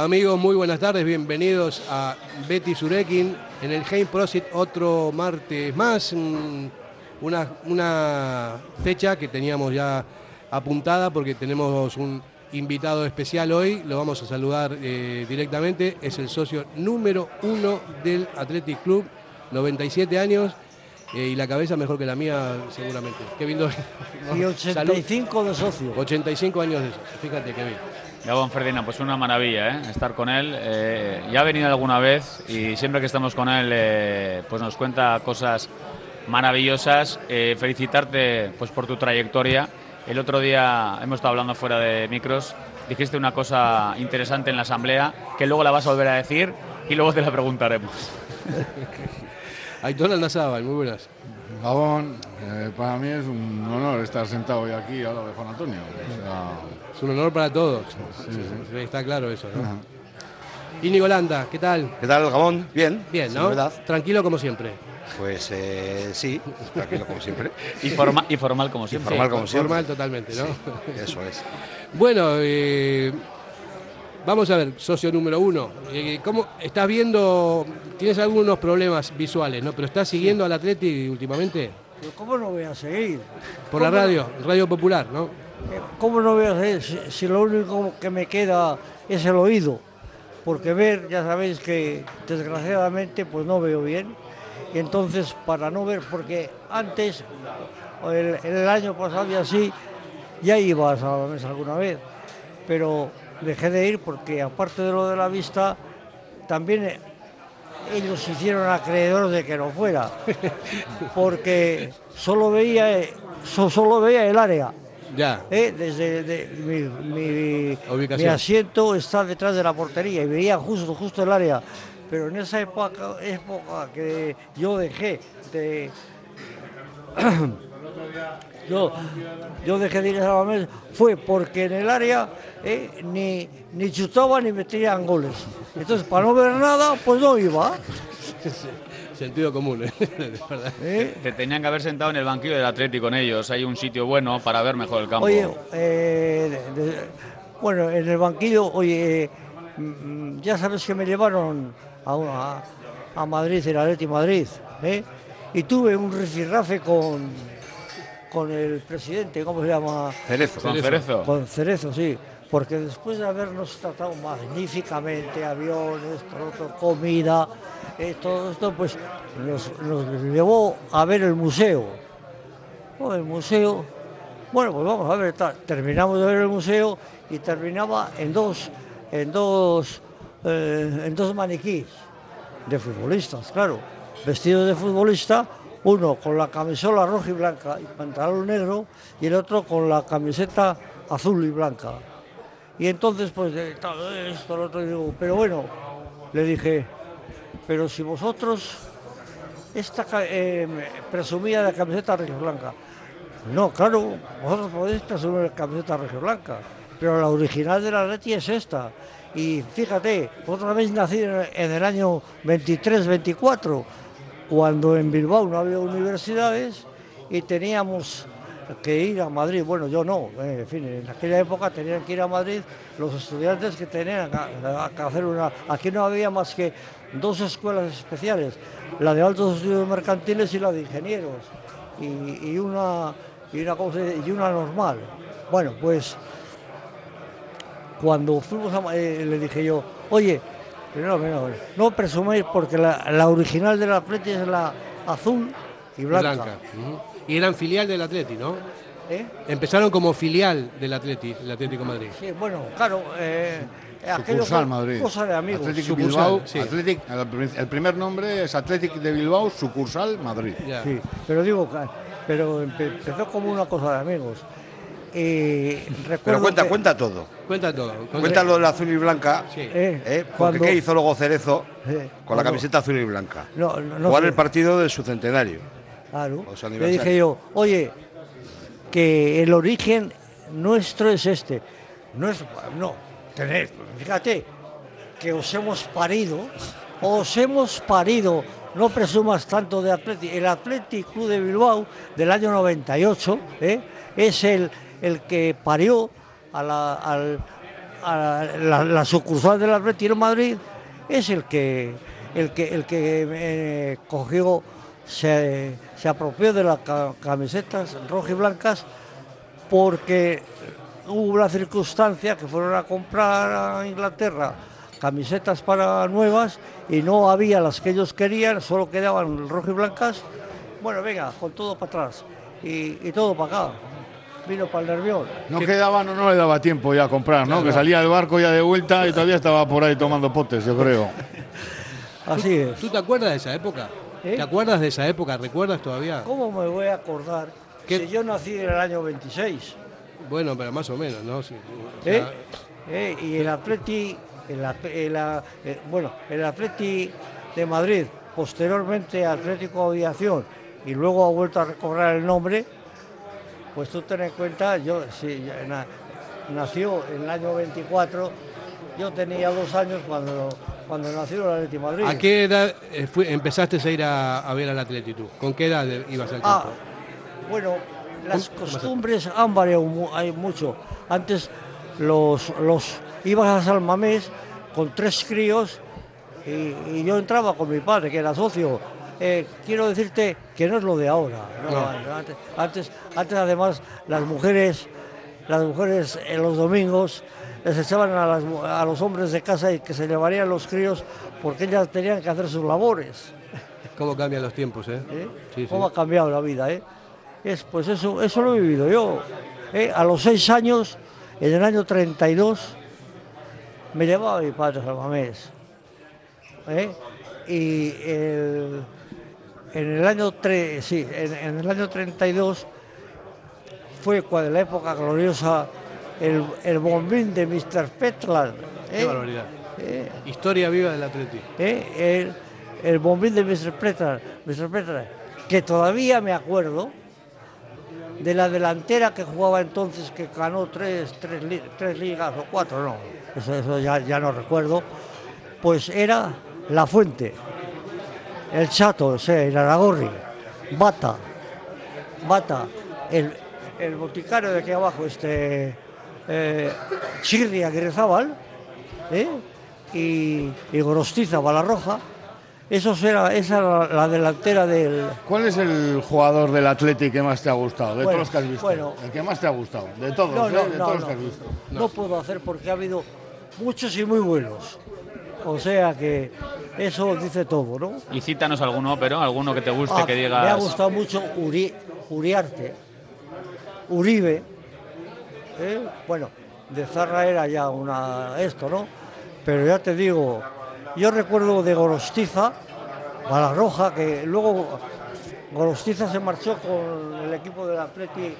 Amigos, muy buenas tardes, bienvenidos a Betty Surekin en el Heim Prosit otro martes más, una fecha que teníamos ya apuntada porque tenemos un invitado especial hoy, lo vamos a saludar eh, directamente, es el socio número uno del Athletic Club, 97 años eh, y la cabeza mejor que la mía seguramente. Kevin Doyle. Y 85 de socio. 85 años de socio, fíjate Kevin. Gabón Ferdinand, pues una maravilla ¿eh? estar con él. Eh, ya ha venido alguna vez y siempre que estamos con él eh, pues nos cuenta cosas maravillosas. Eh, felicitarte pues por tu trayectoria. El otro día hemos estado hablando fuera de micros, dijiste una cosa interesante en la asamblea que luego la vas a volver a decir y luego te la preguntaremos. Aitor Aldazábal, muy buenas. Gabón, eh, para mí es un honor estar sentado hoy aquí al lado de Juan Antonio. O sea, Es un honor para todos. Está claro eso, ¿no? Íñigo Landa, ¿qué tal? ¿Qué tal, Gabón? Bien. Bien, ¿no? Tranquilo como siempre. Pues eh, sí, tranquilo como siempre. Y, forma- y formal como siempre. Formal como siempre. Formal totalmente, ¿no? Eso es. Bueno, eh, vamos a ver, socio número uno. Eh, ¿Cómo estás viendo? Tienes algunos problemas visuales, ¿no? Pero estás siguiendo al Atleti últimamente Pero ¿Cómo no voy a seguir? por la ¿Cómo no- radio, Radio Popular, ¿no? ¿Cómo no voy a seguir si, si lo único que me queda es el oído? Porque ver, ya sabéis que desgraciadamente pues no veo bien. Y entonces para no ver, porque antes, el, el año pasado y así, ya iba a Salamanca alguna vez. Pero dejé de ir porque aparte de lo de la vista, también eh, ellos se hicieron acreedores de que no fuera, porque solo veía, eh, so- solo veía el área. Ya. ¿eh? Desde de- mi, mi asiento está detrás de la portería y veía justo, justo el área. Pero en esa época, época que yo dejé de. yo, yo dejé de ir a Salamanca fue porque en el área eh, ni, ni chutaba ni metían goles. Entonces, para no ver nada, pues no iba. Sentido común, ¿eh? De verdad. ¿eh? Te tenían que haber sentado en el banquillo del Atlético con ellos. Hay un sitio bueno para ver mejor el campo. Oye, eh, de- de- bueno, en el banquillo, oye, eh, mm, ya sabes que me llevaron a, a, a Madrid, el Atleti Madrid, ¿eh? y tuve un rifirrafe con, con el presidente, ¿cómo se llama? Cerezo. Con Cerezo. Con Cerezo, sí. Porque después de habernos tratado magníficamente, aviones, todo, comida, eh, todo esto, pues nos, nos llevó a ver el museo. Oh, el museo, bueno, pues vamos a ver, terminamos de ver el museo y terminaba en dos, en dos, eh, en dos maniquís de futbolistas, claro, vestidos de futbolista, uno con la camisola roja y blanca y pantalón negro y el otro con la camiseta azul y blanca. Y entonces, pues, de tal, esto, lo otro, digo, pero bueno, le dije, pero si vosotros, esta eh, presumía de camiseta roja y blanca, no, claro, vosotros podéis presumir la camiseta roja y blanca, pero la original de la Atleti es esta. Y fíjate, vosotros habéis nacido en el año 23-24, cuando en Bilbao no había universidades y teníamos que ir a Madrid. Bueno, yo no, eh, en fin, en aquella época tenían que ir a Madrid los estudiantes que tenían que- hacer una... Aquí no había más que dos escuelas especiales, la de altos estudios mercantiles y la de ingenieros, y, una, una, ¿cómo se dice? y una normal. Bueno, pues cuando fuimos a, eh, le dije yo, oye, no, no, no presuméis porque la, la original de la Atleti es la azul y blanca. Y eran filial del Atleti, ¿no? ¿Eh? Empezaron como filial del Atleti, el Atlético Madrid. Sí, bueno, claro, eh, sucursal Madrid. cosa de amigos. Athletic Bilbao, sí. Athletic- el, prim- el primer nombre es Athletic de Bilbao, sucursal Madrid. Ya. Sí, pero digo, pero empe- empezó como una cosa de amigos. Y recuerdo Pero cuenta, que- cuenta todo. Cuenta todo. Cuenta lo del azul y blanca. Sí. eh, ¿eh? Porque cuando- ¿qué hizo luego Cerezo eh, con la camiseta azul y blanca? No, no, no Jugar el partido de su centenario. Claro. O su Le aniversario. dije yo, oye, que el origen nuestro es este. No es, no, tener, fíjate, que os hemos parido, os hemos parido, no presumas tanto de Atleti. El Athletic Club de Bilbao del año 98 ¿eh? es el, el que parió a la, al- a la, sucursal Atleti en Madrid, es el que, el que, el que eh, cogió, se, se apropió de las ca- camisetas rojas y blancas porque hubo una circunstancia que fueron a comprar a Inglaterra camisetas para nuevas y no había las que ellos querían, solo quedaban rojas y blancas. Bueno, venga, con todo para atrás y, y todo para acá. Vino para el Nervión. No quedaba, no, no le daba tiempo ya a comprar, ¿no? Que salía del barco ya de vuelta y todavía estaba por ahí tomando potes, yo creo. Así es. ¿Tú te acuerdas de esa época? ¿Eh? ¿Te acuerdas de esa época? ¿Recuerdas todavía? ¿Cómo me voy a acordar ¿Qué? si yo nací en el año 26? Bueno, pero más o menos, ¿no? Sí, o ¿eh? sea, ¿Eh? Y el Atleti, el, eh, bueno, el Atleti de Madrid, posteriormente Atlético Aviación, y luego ha vuelto a recobrar el nombre, pues tú ten en cuenta, yo sí, na- nació en el año 24, yo tenía dos años cuando, cuando nació el Atleti de Madrid. ¿A qué edad eh, fue- empezaste a ir a, a ver al Atleti tú? ¿Con qué edad ibas al Ah, campo? bueno, las ¿Cómo- cómo costumbres han variado hay mucho. Antes los, los ibas a San Mamés con tres críos y, y yo entraba con mi padre, que era socio. Eh, quiero decirte que no es lo de ahora. ¿no? No. Antes, antes, antes, además, las mujeres, las mujeres en los domingos les echaban a, las a los hombres de casa y que se llevarían los críos porque ellas tenían que hacer sus labores. ¿Cómo cambian los tiempos, eh? ¿eh? Sí, sí. ¿Cómo ha cambiado la vida? ¿eh? Es, pues eso, eso lo he vivido yo. ¿eh? A los seis años, en el año 32, me llevaba mi padre a San Mamés. ¿eh? Y el- en el año tre- sí, en, en el año 32 fue cuando la época gloriosa el, el bombín de Mr. Petland. Qué ¿eh? barbaridad. ¿eh? Historia viva del Atleti. ¿eh? el, el bombín de Mr. Petra, Mr. Petra, que todavía me acuerdo de la delantera que jugaba entonces, que ganó tres, tres, li- tres ligas o cuatro, no, eso, eso ya, ya no recuerdo, pues era La Fuente, el Chato, o sea, el Aragorri, Bata, Bata, el, el boticario de aquí abajo, este eh, Chirri ¿eh? y, y Gorostiza Balarroja. Eso era, esa era la, la delantera del. ¿Cuál es el jugador del Atleti que más te ha gustado? De Bueno, todos los que has visto. bueno. el que más te ha gustado. De todos, No, ¿eh? de no, todos los que has visto. No puedo hacer porque ha habido muchos y muy buenos. O sea que eso dice todo, ¿no? Y cítanos alguno, pero alguno que te guste, Ah, que Me ha digas. gustado mucho Uri- Uriarte, Uribe. ¿eh? Bueno, de Zarra era ya una esto, ¿no? Pero ya te digo, yo recuerdo de Gorostiza, Balarroja, que luego Gorostiza se marchó con el equipo del Atleti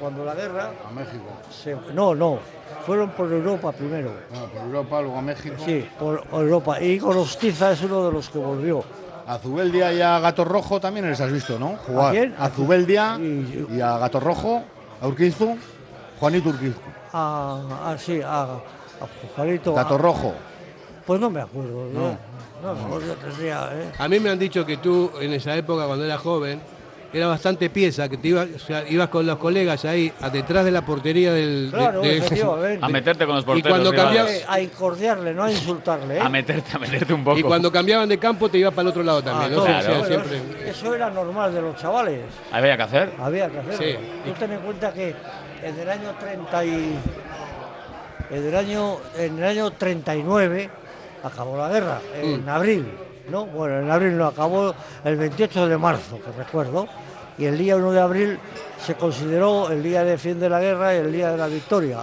cuando la guerra. A México. se- no, no, fueron por Europa primero. Bueno, por Europa, luego a México. Sí, por Europa. Y Gorostiza es uno de los que volvió. A Zubeldia y a Gato Rojo también les has visto, ¿no? Jugar. ¿A quién? A Zubeldia Y- y a Gato Rojo, a Urquizu, Juanito Urquizu. A, a- sí, a, a Juanito. Gato a- Rojo. Pues no me acuerdo. No, no, no, yo tendría, ¿eh? A mí me han dicho que tú en esa época, cuando eras joven, era bastante pieza, que te ibas, o sea, ibas con los colegas ahí a detrás de la portería del... de- Claro, de-. A meterte con los Y porteros. cuando rivales. cambiaba- A incordiarle, no a insultarle. ¿eh? A meterte, a meterte un poco. y cuando cambiaban de campo te ibas para el otro lado Ah, también, ¿no? todo. O sea, Claro. Bueno, siempre... Eso era normal de los chavales. Había que hacer. Había que hacerlo. Sí. Tú ten en cuenta que en el año 30 y en el año en el año 39 acabó la guerra en abril, ¿no? Bueno, en abril no acabó el 28 de marzo, que recuerdo, y el día 1 de abril se consideró el día de fin de la guerra y el día de la victoria,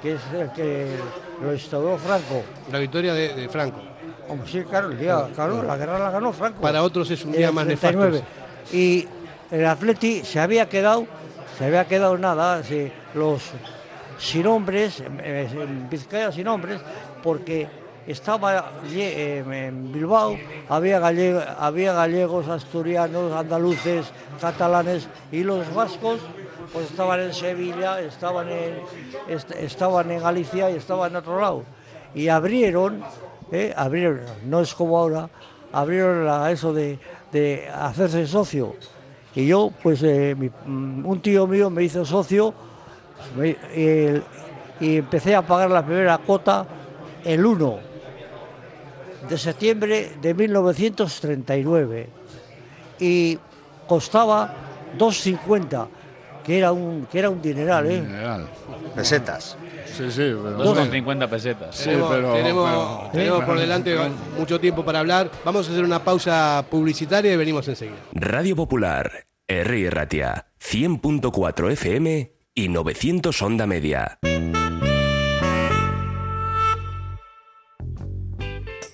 que es el que lo instauró Franco. La victoria de, de Franco. Hombre, sí, claro, el día, claro, la guerra la ganó Franco. Para otros es un día más 39. nefasto. Y el Atleti se había quedado, se había quedado nada, los sin hombres, eh, en Vizcaya sin hombres, porque estaba eh, en Bilbao, había, galle- había gallegos, asturianos, andaluces, catalanes y los vascos pues estaban en Sevilla, estaban en, est- estaban en Galicia y estaban en otro lado. y abrieron, ¿eh? abrieron, no es como ahora, abrieron la- eso de, de hacerse socio. Y yo, pues eh, mm, un tío mío me hizo socio y empecé a pagar la primera cuota el 1 de septiembre de 1939 y costaba 2,50, que era un que era un dineral, ¿eh? Mineral. Pesetas. Sí, sí, pero. 2,50 pesetas. Sí, tenemos pero- tenemos, pero- tenemos por delante mucho tiempo para hablar. Vamos a hacer una pausa publicitaria y venimos enseguida. Radio Popular, R. Ratia, 100.4 FM y 900 Onda Media.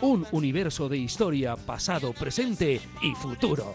un universo de historia, pasado, presente y futuro.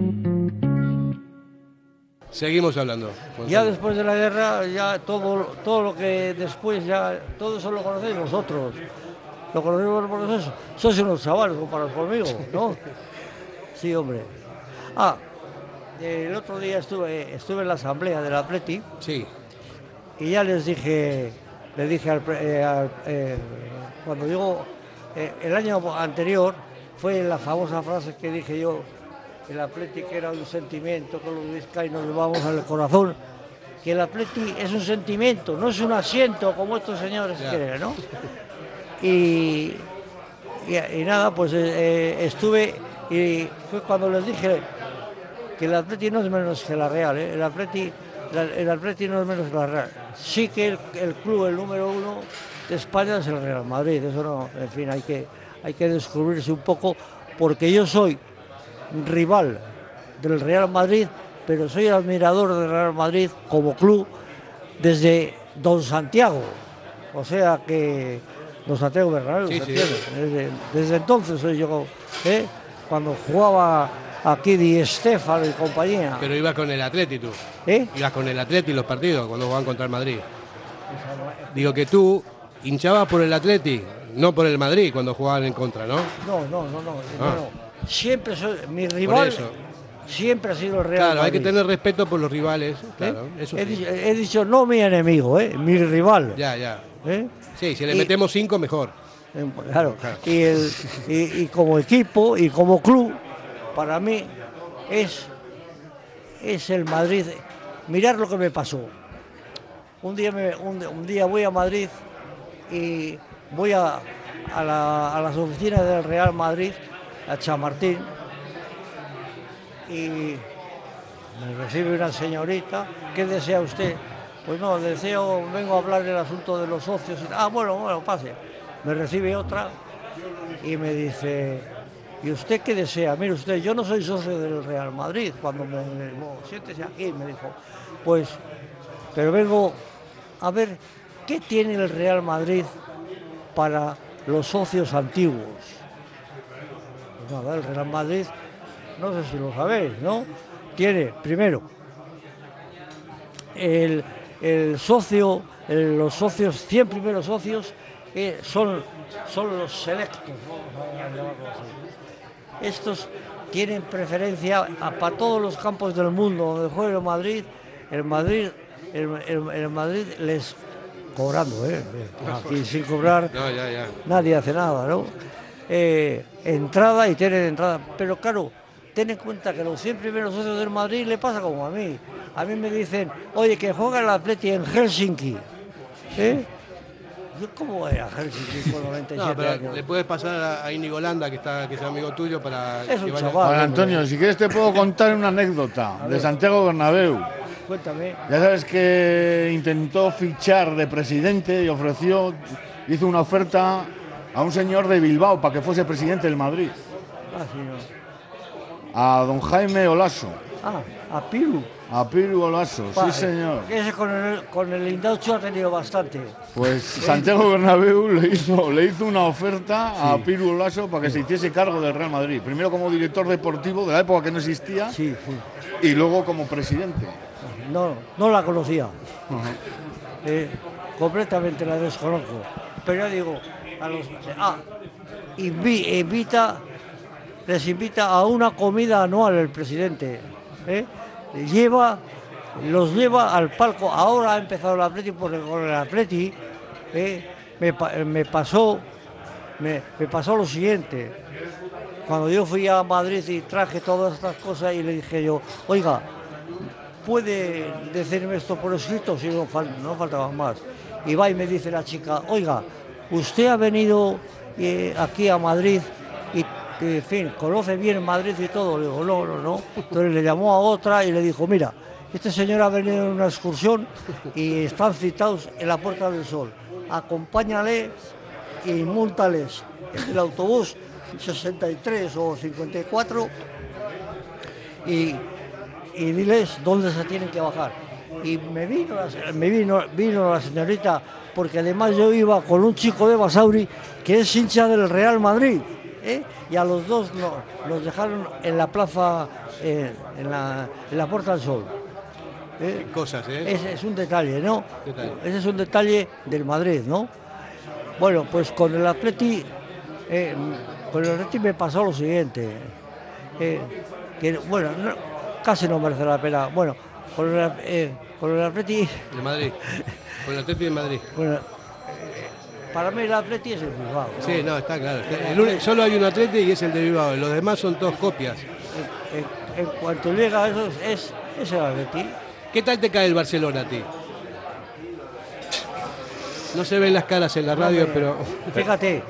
Seguimos hablando. Ya después de la guerra, ya todo, todo lo que después, ya todo eso lo conocéis vosotros. Lo conocéis vosotros. Sois unos chavales comparados conmigo, ¿no? Sí, hombre. Ah, el otro día estuve, estuve en la asamblea del Atleti Sí, y ya les dije, le dije al, eh, al- eh, cuando digo, eh, el año anterior fue la famosa frase que dije yo, el Atleti que era un sentimiento, que los vizcaínos nos vamos al corazón, que el Atleti es un sentimiento, no es un asiento como estos señores creen, ¿no? Y, y- y nada, pues eh, eh, estuve y fue cuando les dije que el Atleti no es menos que la Real, ¿eh? el, Atleti, la- el Atleti no es menos que la Real. Sí que el, el club, el número uno de España es el Real Madrid, eso no, en fin, hay que, hay que descubrirse un poco, porque yo soy rival del Real Madrid, pero soy admirador del Real Madrid como club desde Don Santiago, o sea que Don Santiago Bernabéu, Sí, ¿se sí. Desde, desde entonces soy yo, ¿eh? cuando jugaba aquí Di Stéfano y compañía. pero iba con el Atleti tú. ¿Eh? Ibas con el Atleti los partidos cuando jugaban contra el Madrid. Digo que tú hinchabas por el Atleti, no por el Madrid cuando jugaban en contra, ¿no? No, no, no, no, Ah. no. Siempre soy mi rival. Siempre ha sido el Real Claro, hay que tener respeto por los rivales. ¿eh? Claro, eso he, sí. dicho, he dicho no mi enemigo, ¿eh? mi rival. Ya, ya. ¿eh? Sí, si le Y- metemos cinco, mejor. Claro. Y, el- y- y como equipo y como club, para mí es, es el Madrid. Mirar lo que me pasó. Un día, me- un, un día voy a Madrid y voy a, a, la- a las oficinas del Real Madrid, a Chamartín, y me recibe una señorita. ¿Qué desea usted? Pues no, deseo, vengo a hablar del asunto de los socios. Ah, bueno, bueno, pase. Me recibe otra y me dice, ¿y usted qué desea? Mire usted, yo no soy socio del Real Madrid. Cuando me, siéntese aquí, me dijo, pues, pero vengo a ver qué tiene el Real Madrid para los socios antiguos. Nada, el Real Madrid no sé si lo sabéis, ¿no? Tiene, primero, el, el socio, el- los socios, 100 primeros socios, eh, son, son los selectos. Estos tienen preferencia para todos los campos del mundo donde juegue el Madrid. El Madrid, el, el- el Madrid les cobrando, ¿eh? Aquí sin cobrar No, ya, ya. nadie hace nada, ¿no? Eh, entrada y tienen entrada. Pero claro, ten en cuenta que los 100 primeros socios del Madrid le pasa como a mí. A mí me dicen, oye, que juega el Atleti en Helsinki. ¿Eh? Yo, ¿Cómo voy a Helsinki con 97 No, pero años? le puedes pasar a, Íñigo Landa, que, está, que es amigo tuyo, para Es que chaval. Antonio, si quieres te puedo contar una anécdota de Santiago Bernabéu. Cuéntame. Ya sabes que intentó fichar de presidente y ofreció, hizo una oferta a un señor de Bilbao para que fuese presidente del Madrid, Ah, no. a don Jaime Olaso, Ah, a Piru. a Piru Olaso, sí señor. Ese con el, con el Indaucho ha tenido bastante. Pues Santiago Bernabéu le hizo, le hizo una oferta a Piru Olaso para que se hiciese cargo del Real Madrid. Primero como director deportivo de la época que no existía Sí, y luego como presidente. No, no la conocía. Eh, completamente la desconozco. Pero yo digo, a los. Ah, les invita a una comida anual el presidente. ¿eh? Lleva, los lleva al palco. Ahora ha empezado el Atleti, porque con el Atleti ¿eh? me, me pasó, me, pasó lo siguiente. Cuando yo fui a Madrid y traje todas estas cosas y le dije yo, oiga, ¿puede decirme esto por escrito? Si no, no faltaba más. Y va y me dice la chica, oiga, usted ha venido eh, aquí a Madrid y, en fin, conoce bien Madrid y todo. Le digo, no, no, no. Entonces le llamó a otra y le dijo, mira, este señor ha venido en una excursión y están citados en la Puerta del Sol. Acompáñale y múltales el autobús 63 o 54 y, y diles dónde se tienen que bajar. Y me vino, me vino, vino la señorita, porque además yo iba con un chico de Basauri que es hincha del Real Madrid. ¿eh? Y a los dos no- nos dejaron en la plaza, eh, en, la, en la Puerta del Sol. ¿eh? Cosas. Ese es un detalle, ¿no? Detalle. Ese es un detalle del Madrid, ¿no? Bueno, pues con el Atleti, con el Atleti me pasó lo siguiente. que, bueno, no- casi no merece la pena. Bueno, con el, con el Atleti, De Madrid. Con el Atleti de Madrid. bueno, eh, para mí el Atleti es el Bilbao. ¿no? Sí, no, está claro. El único- solo hay un Atleti y es el de Bilbao. Los demás son todos copias. En, en cuanto llega a eso, es, es el Atleti. ¿Qué tal te cae el Barcelona a ti? No se ven las caras en la radio, pero Fíjate,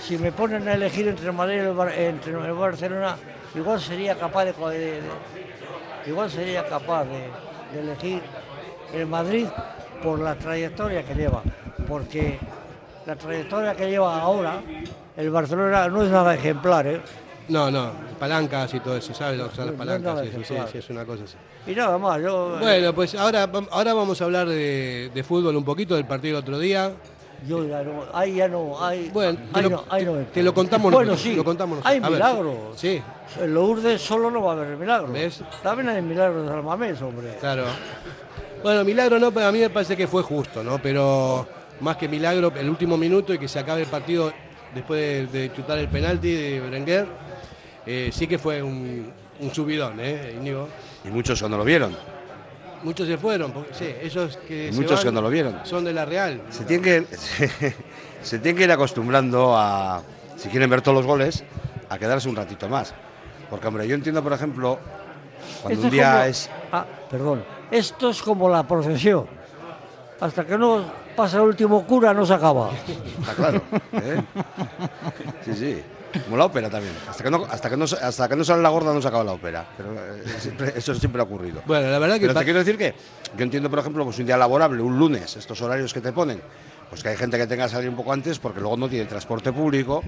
si me ponen a elegir entre Madrid y el, Bar- entre el Barcelona, igual sería capaz de, de- de- igual sería capaz de, de elegir el Madrid por la trayectoria que lleva, porque la trayectoria que lleva ahora el Barcelona no es nada ejemplar, ¿eh? no, no, palancas y todo eso, ¿sabes son las No, no es palancas? Sí, sí, es una cosa así. Y nada más, yo, Bueno, pues ahora, ahora vamos a hablar de, de fútbol un poquito, del partido del otro día. yo ya no, ahí ya no, ahí, Bueno, ahí lo, no, ahí no te- lo contamos Bueno, sí, lo contamos hay milagros. Sí, En Lourdes solo no va a haber milagros. ¿Ves? También hay milagros de Almamés, hombre. claro. Bueno, milagro no, pero a mí me parece que fue justo, ¿no? Pero más que milagro, el último minuto y que se acabe el partido después de, de chutar el penalti de Berenguer, eh, sí que fue un, un subidón, ¿eh, Íñigo? Y muchos cuando lo vieron. Muchos se fueron, porque, sí, esos que Y se muchos van que no lo vieron. Son de la Real. Se tienen que, se, se tienen que ir acostumbrando a, si quieren ver todos los goles, a quedarse un ratito más. Porque, hombre, yo entiendo, por ejemplo, cuando Esto un día como- es... Ah, perdón. Esto es como la procesión. Hasta que no pasa el último cura, no se acaba. Está claro. ¿eh? Sí, sí. Como la ópera también. Hasta que, no, hasta, que no, hasta que no sale la gorda no se acaba la ópera. Pero eh, siempre- eso siempre ha ocurrido. Bueno, la verdad que... Pero te quiero decir que yo entiendo, por ejemplo, pues un día laborable, un lunes, estos horarios que te ponen, pues que hay gente que tenga que salir un poco antes porque luego no tiene transporte público,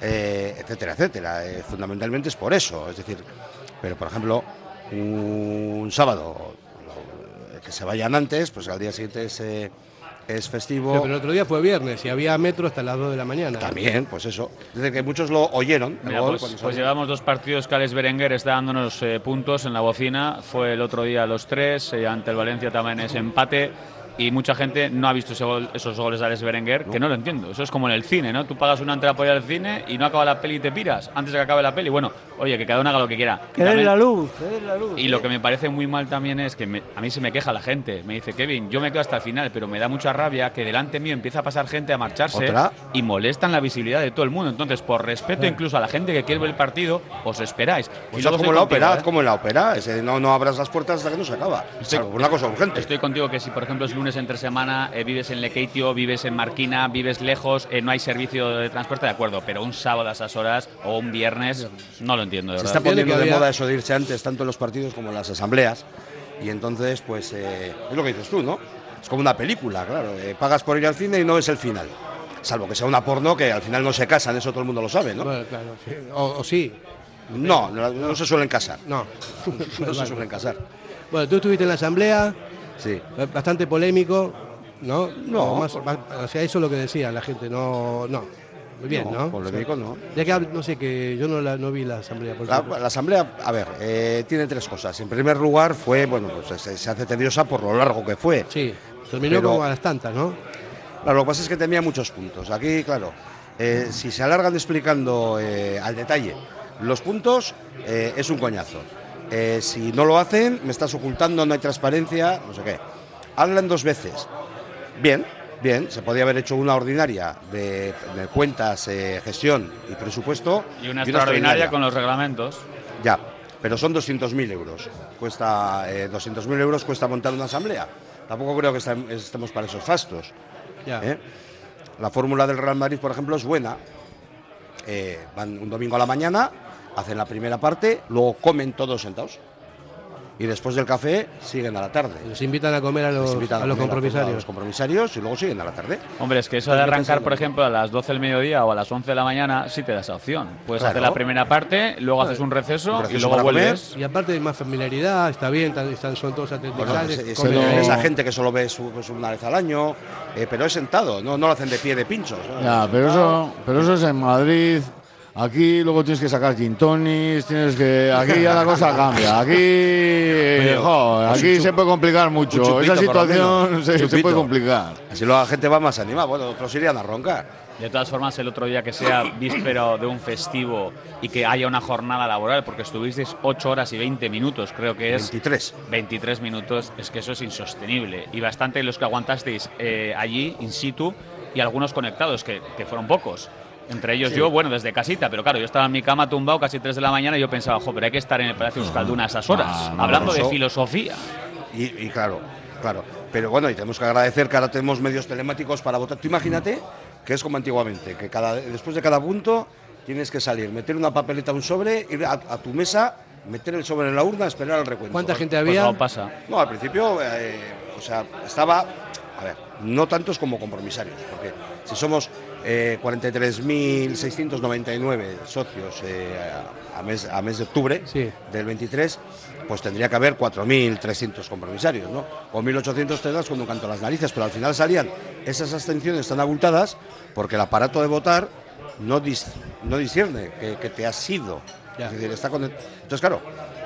eh, etcétera, etcétera. Eh, fundamentalmente es por eso. Es decir, pero por ejemplo, un sábado que se vayan antes, pues al día siguiente se, es festivo. Sí, pero el otro día fue viernes y había metro hasta las 2 de la mañana. También, pues eso. Desde que muchos lo oyeron. Mira, gol, pues, pues llevamos dos partidos que Alex Berenguer está dándonos eh, puntos en la bocina. Fue el otro día los tres, eh, ante el Valencia también es empate. Y mucha gente no ha visto ese gol- esos goles de Alex Berenguer, que no lo entiendo. Eso es como en el cine, ¿no? Tú pagas una entrada por ir al cine y no acaba la peli y te piras antes de que acabe la peli. Bueno, oye, que cada uno haga lo que quiera. Que la luz, que den la luz. y lo que me parece muy mal también es que me- a mí se me queja la gente. Me dice, Kevin, yo me quedo hasta el final, pero me da mucha rabia que delante mío empieza a pasar gente a marcharse ¿Otra? y molestan la visibilidad de todo el mundo. Entonces, por respeto incluso a la gente que quiere ver el partido, os esperáis. Pues Y luego haz como estoy en la contigo, ópera, ¿eh? como en la ópera. no, no abras las puertas hasta que no se acaba. Estoy- una cosa urgente. Estoy contigo que si, por ejemplo, es lunes entre semana, eh, vives en Lekeitio, vives en Marquina, vives lejos, eh, no hay servicio de transporte, de acuerdo, pero un sábado a esas horas o un viernes, no lo entiendo, de Se verdad. está poniendo de moda eso de irse antes, tanto en los partidos como en las asambleas. Y entonces, pues, eh, es lo que dices tú, ¿no? Es como una película, claro. eh, pagas por ir al cine y no es el final. Salvo que sea una porno que al final no se casan, eso todo el mundo lo sabe, ¿no? Bueno, claro, sí. O, o sí. No, no, no se suelen casar. No. No se suelen casar. Bueno, tú estuviste en la asamblea, Sí. bastante polémico, ¿no? No. Más- más- o sea, eso es lo que decía la gente, no. no. Muy bien, ¿no? Polémico, no. Ya que no sé, que yo no, la, no vi la asamblea. por La, la asamblea, a ver, eh, tiene tres cosas. En primer lugar, fue, bueno, pues se, se hace tediosa por lo largo que fue. Sí, terminó Pero- como a las tantas, ¿no? Claro, lo que pasa es que tenía muchos puntos. Aquí, claro, eh, si se alargan explicando eh, al detalle los puntos, eh, es un coñazo. Eh, si no lo hacen, me estás ocultando, no hay transparencia, no sé qué. Hablan dos veces. Bien, bien, se podía haber hecho una ordinaria de, de cuentas, eh, gestión y presupuesto. Y una extraordinaria con los reglamentos. Ya, pero son 200.000 euros. Cuesta eh, 200.000 euros cuesta montar una asamblea. Tampoco creo que estem- estemos para esos fastos. Ya. ¿eh? La fórmula del Real Madrid, por ejemplo, es buena. Eh, van un domingo a la mañana, hacen la primera parte, luego comen todos sentados. Y después del café siguen a la tarde. Les invitan a comer a los, invitan a los comer A compromisarios. los compromisarios y luego siguen a la tarde. Hombre, es que eso de arrancar, por ejemplo, a las 12 del mediodía o a las 11 de la mañana, sí te da esa opción. Puedes Claro. hacer la primera parte, luego haces un receso, Un receso y luego comer. vuelves. Y aparte hay más familiaridad, está bien, están, están- son todos Bueno, atleticales. es- ahí. esa gente que solo ve su- pues, una vez al año, eh, pero es sentado, no, no lo hacen de pie de pinchos. ¿no? Ya, pero eso, pero eso es en Madrid. Aquí luego tienes que sacar gin tonics, tienes que aquí ya la cosa cambia. Aquí, jo, aquí se puede complicar mucho. chupito, Esa situación se, se puede complicar. Así la gente va más animada. Bueno, otros irían a roncar. De todas formas, el otro día que sea víspero de un festivo y que haya una jornada laboral, porque estuvisteis 8 horas y 20 minutos, creo que es 23. 23 minutos, es que eso es insostenible. Y bastante los que aguantasteis eh, allí, in situ, y algunos conectados, que, que fueron pocos. Entre ellos yo, bueno, desde casita, pero claro, yo estaba en mi cama tumbado casi 3 de la mañana y yo pensaba, jo, pero hay que estar en el Palacio Euskalduna a esas horas, Ah, no, hablando de filosofía. Y, y claro, claro. Pero bueno, y tenemos que agradecer que ahora tenemos medios telemáticos para votar. Tú imagínate que es como antiguamente, que cada, después de cada punto tienes que salir, meter una papeleta, un sobre, ir a, a tu mesa, meter el sobre en la urna, esperar el recuento. ¿Cuánta gente Pues había? no pasa. No, al principio, eh, o sea, estaba, a ver, no tantos como compromisarios, porque si somos eh, 43.699 socios eh, a, mes, a mes de octubre Sí. del 23, pues tendría que haber 4.300 compromisarios, ¿no? O 1.800 te das cuando canto las narices, pero al final salían esas abstenciones tan abultadas porque el aparato de votar no, dis- no discierne que, que te has sido. Ya. Es decir, está con Entonces, claro,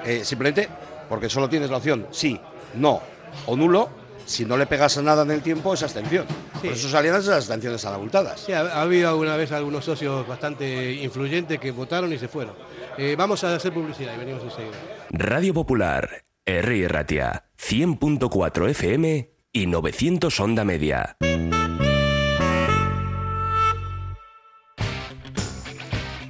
eh, simplemente porque solo tienes la opción sí, no o nulo, si no le pegas a nada en el tiempo, es abstención. Sí. Por eso salían esas abstenciones tan abultadas. Sí, ha, ha habido alguna vez algunos socios bastante influyentes que votaron y se fueron. Eh, vamos a hacer publicidad y venimos enseguida. Radio Popular, Herri Ratia, 100.4 FM y 900 Onda Media.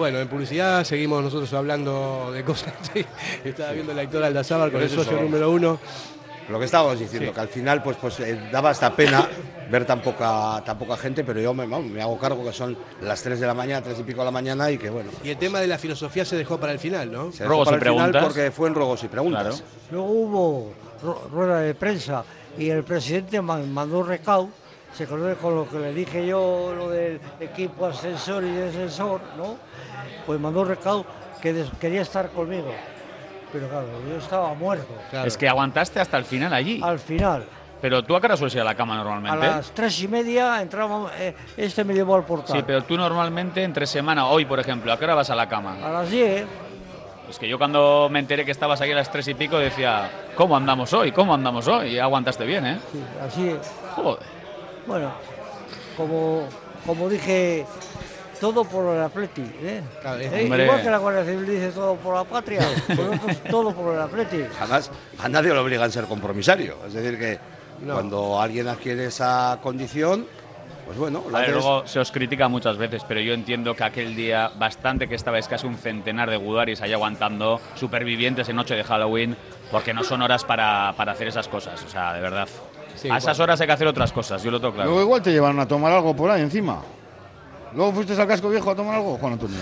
Bueno, en publicidad seguimos nosotros hablando de cosas. sí. Estaba viendo la actora Aldazábal con el eso. socio número uno. Lo que estábamos diciendo, Sí. que al final pues, pues eh, daba hasta pena ver tan poca, tan poca gente, pero yo me, me hago cargo que son las 3 de la mañana, 3 y pico de la mañana y que bueno. Y el tema de la filosofía se dejó para el final, ¿no? Se dejó para el final porque fue en ruegos y preguntas. Luego hubo ru- rueda de prensa y el presidente man- mandó un recado, se acordó con lo que le dije yo, lo del equipo ascensor y descensor, ¿no? Pues mandó un recado que des- quería estar conmigo. Pero claro, yo estaba muerto. Es que aguantaste hasta el final allí. Al final, Pero tú a qué hora sueles ir a la cama a normalmente. las tres y media entramos, eh, este me llevó al portal. Sí, pero tú normalmente entre semana, hoy por ejemplo, ¿a qué hora vas a la cama? A las 10, Es que yo cuando me enteré que estabas aquí a las tres y pico decía, ¿cómo andamos hoy? ¿Cómo andamos hoy? Y aguantaste bien, ¿eh? sí, así es. Joder. Bueno, como, como dije, todo por el Atleti. ¿eh? Eh. Igual que la Guardia Civil dice todo por la patria, nosotros todo por el Atleti. Además, a nadie le obligan a ser compromisario. Es decir, que cuando alguien adquiere esa condición, pues bueno, lo A ver, luego se os critica muchas veces, pero yo entiendo que aquel día, bastante que estabais casi un centenar de gudaris ahí aguantando, supervivientes en noche de Halloween, porque no son horas para, para hacer esas cosas, o sea, de verdad. a esas bueno. horas hay que hacer otras cosas, yo lo tengo claro. Luego igual te llevaron a tomar algo por ahí encima. Luego fuiste al casco viejo a tomar algo, Juan Antonio.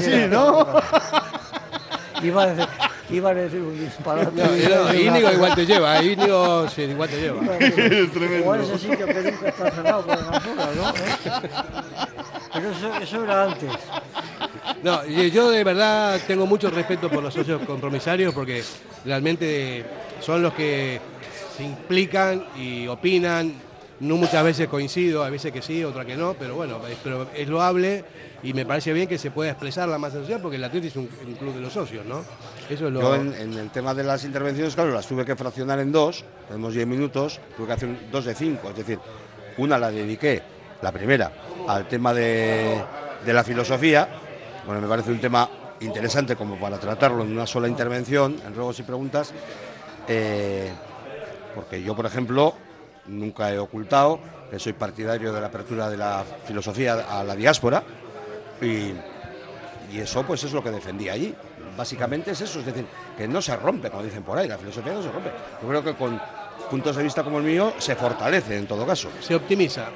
sí, ¿no? Iba a decir, iba a decir un disparate. No, no, Íñigo igual te lleva, Íñigo sí, igual te lleva. Igual ese sitio que nunca está cerrado por las horas, ¿no? ¿Eh? Pero eso, eso era antes. No, y yo de verdad tengo mucho respeto por los socios compromisarios porque realmente son los que se implican y opinan. No muchas veces coincido, a veces que sí, otras que no, pero bueno, es, loable y me parece bien que se pueda expresar la masa social porque el Atleti es un, club de los socios, ¿no? Eso es lo... Yo en, el tema de las intervenciones, claro, las tuve que fraccionar en dos, tenemos 10 minutos, tuve que hacer dos de cinco, es decir, una la dediqué, la primera, al tema de, de la filosofía, bueno, me parece un tema interesante como para tratarlo en una sola intervención, en ruegos y preguntas, eh, porque yo, por ejemplo, nunca he ocultado que soy partidario de la apertura de la filosofía a la diáspora y, y eso pues es lo que defendí allí. Básicamente es eso, es decir, que no se rompe, como dicen por ahí, la filosofía no se rompe. Yo creo que con puntos de vista como el mío se fortalece en todo caso. Se optimiza.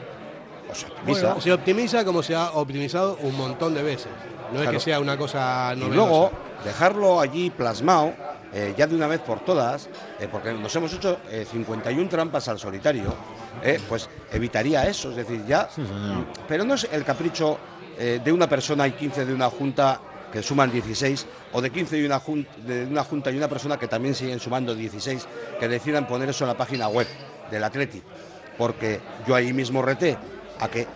se optimiza. Bueno, se optimiza como se ha optimizado un montón de veces. No es que sea una cosa Y novedosa. luego dejarlo allí plasmado, eh, ya de una vez por todas, eh, porque nos hemos hecho eh, 51 trampas al solitario, eh, pues evitaría eso, es decir, ya... Pero no es el capricho eh, de una persona y 15 de una junta que suman 16, o de 15 de una, jun- de una junta y una persona que también siguen sumando 16, que decidan poner eso en la página web del Atleti. Porque yo ahí mismo reté a que,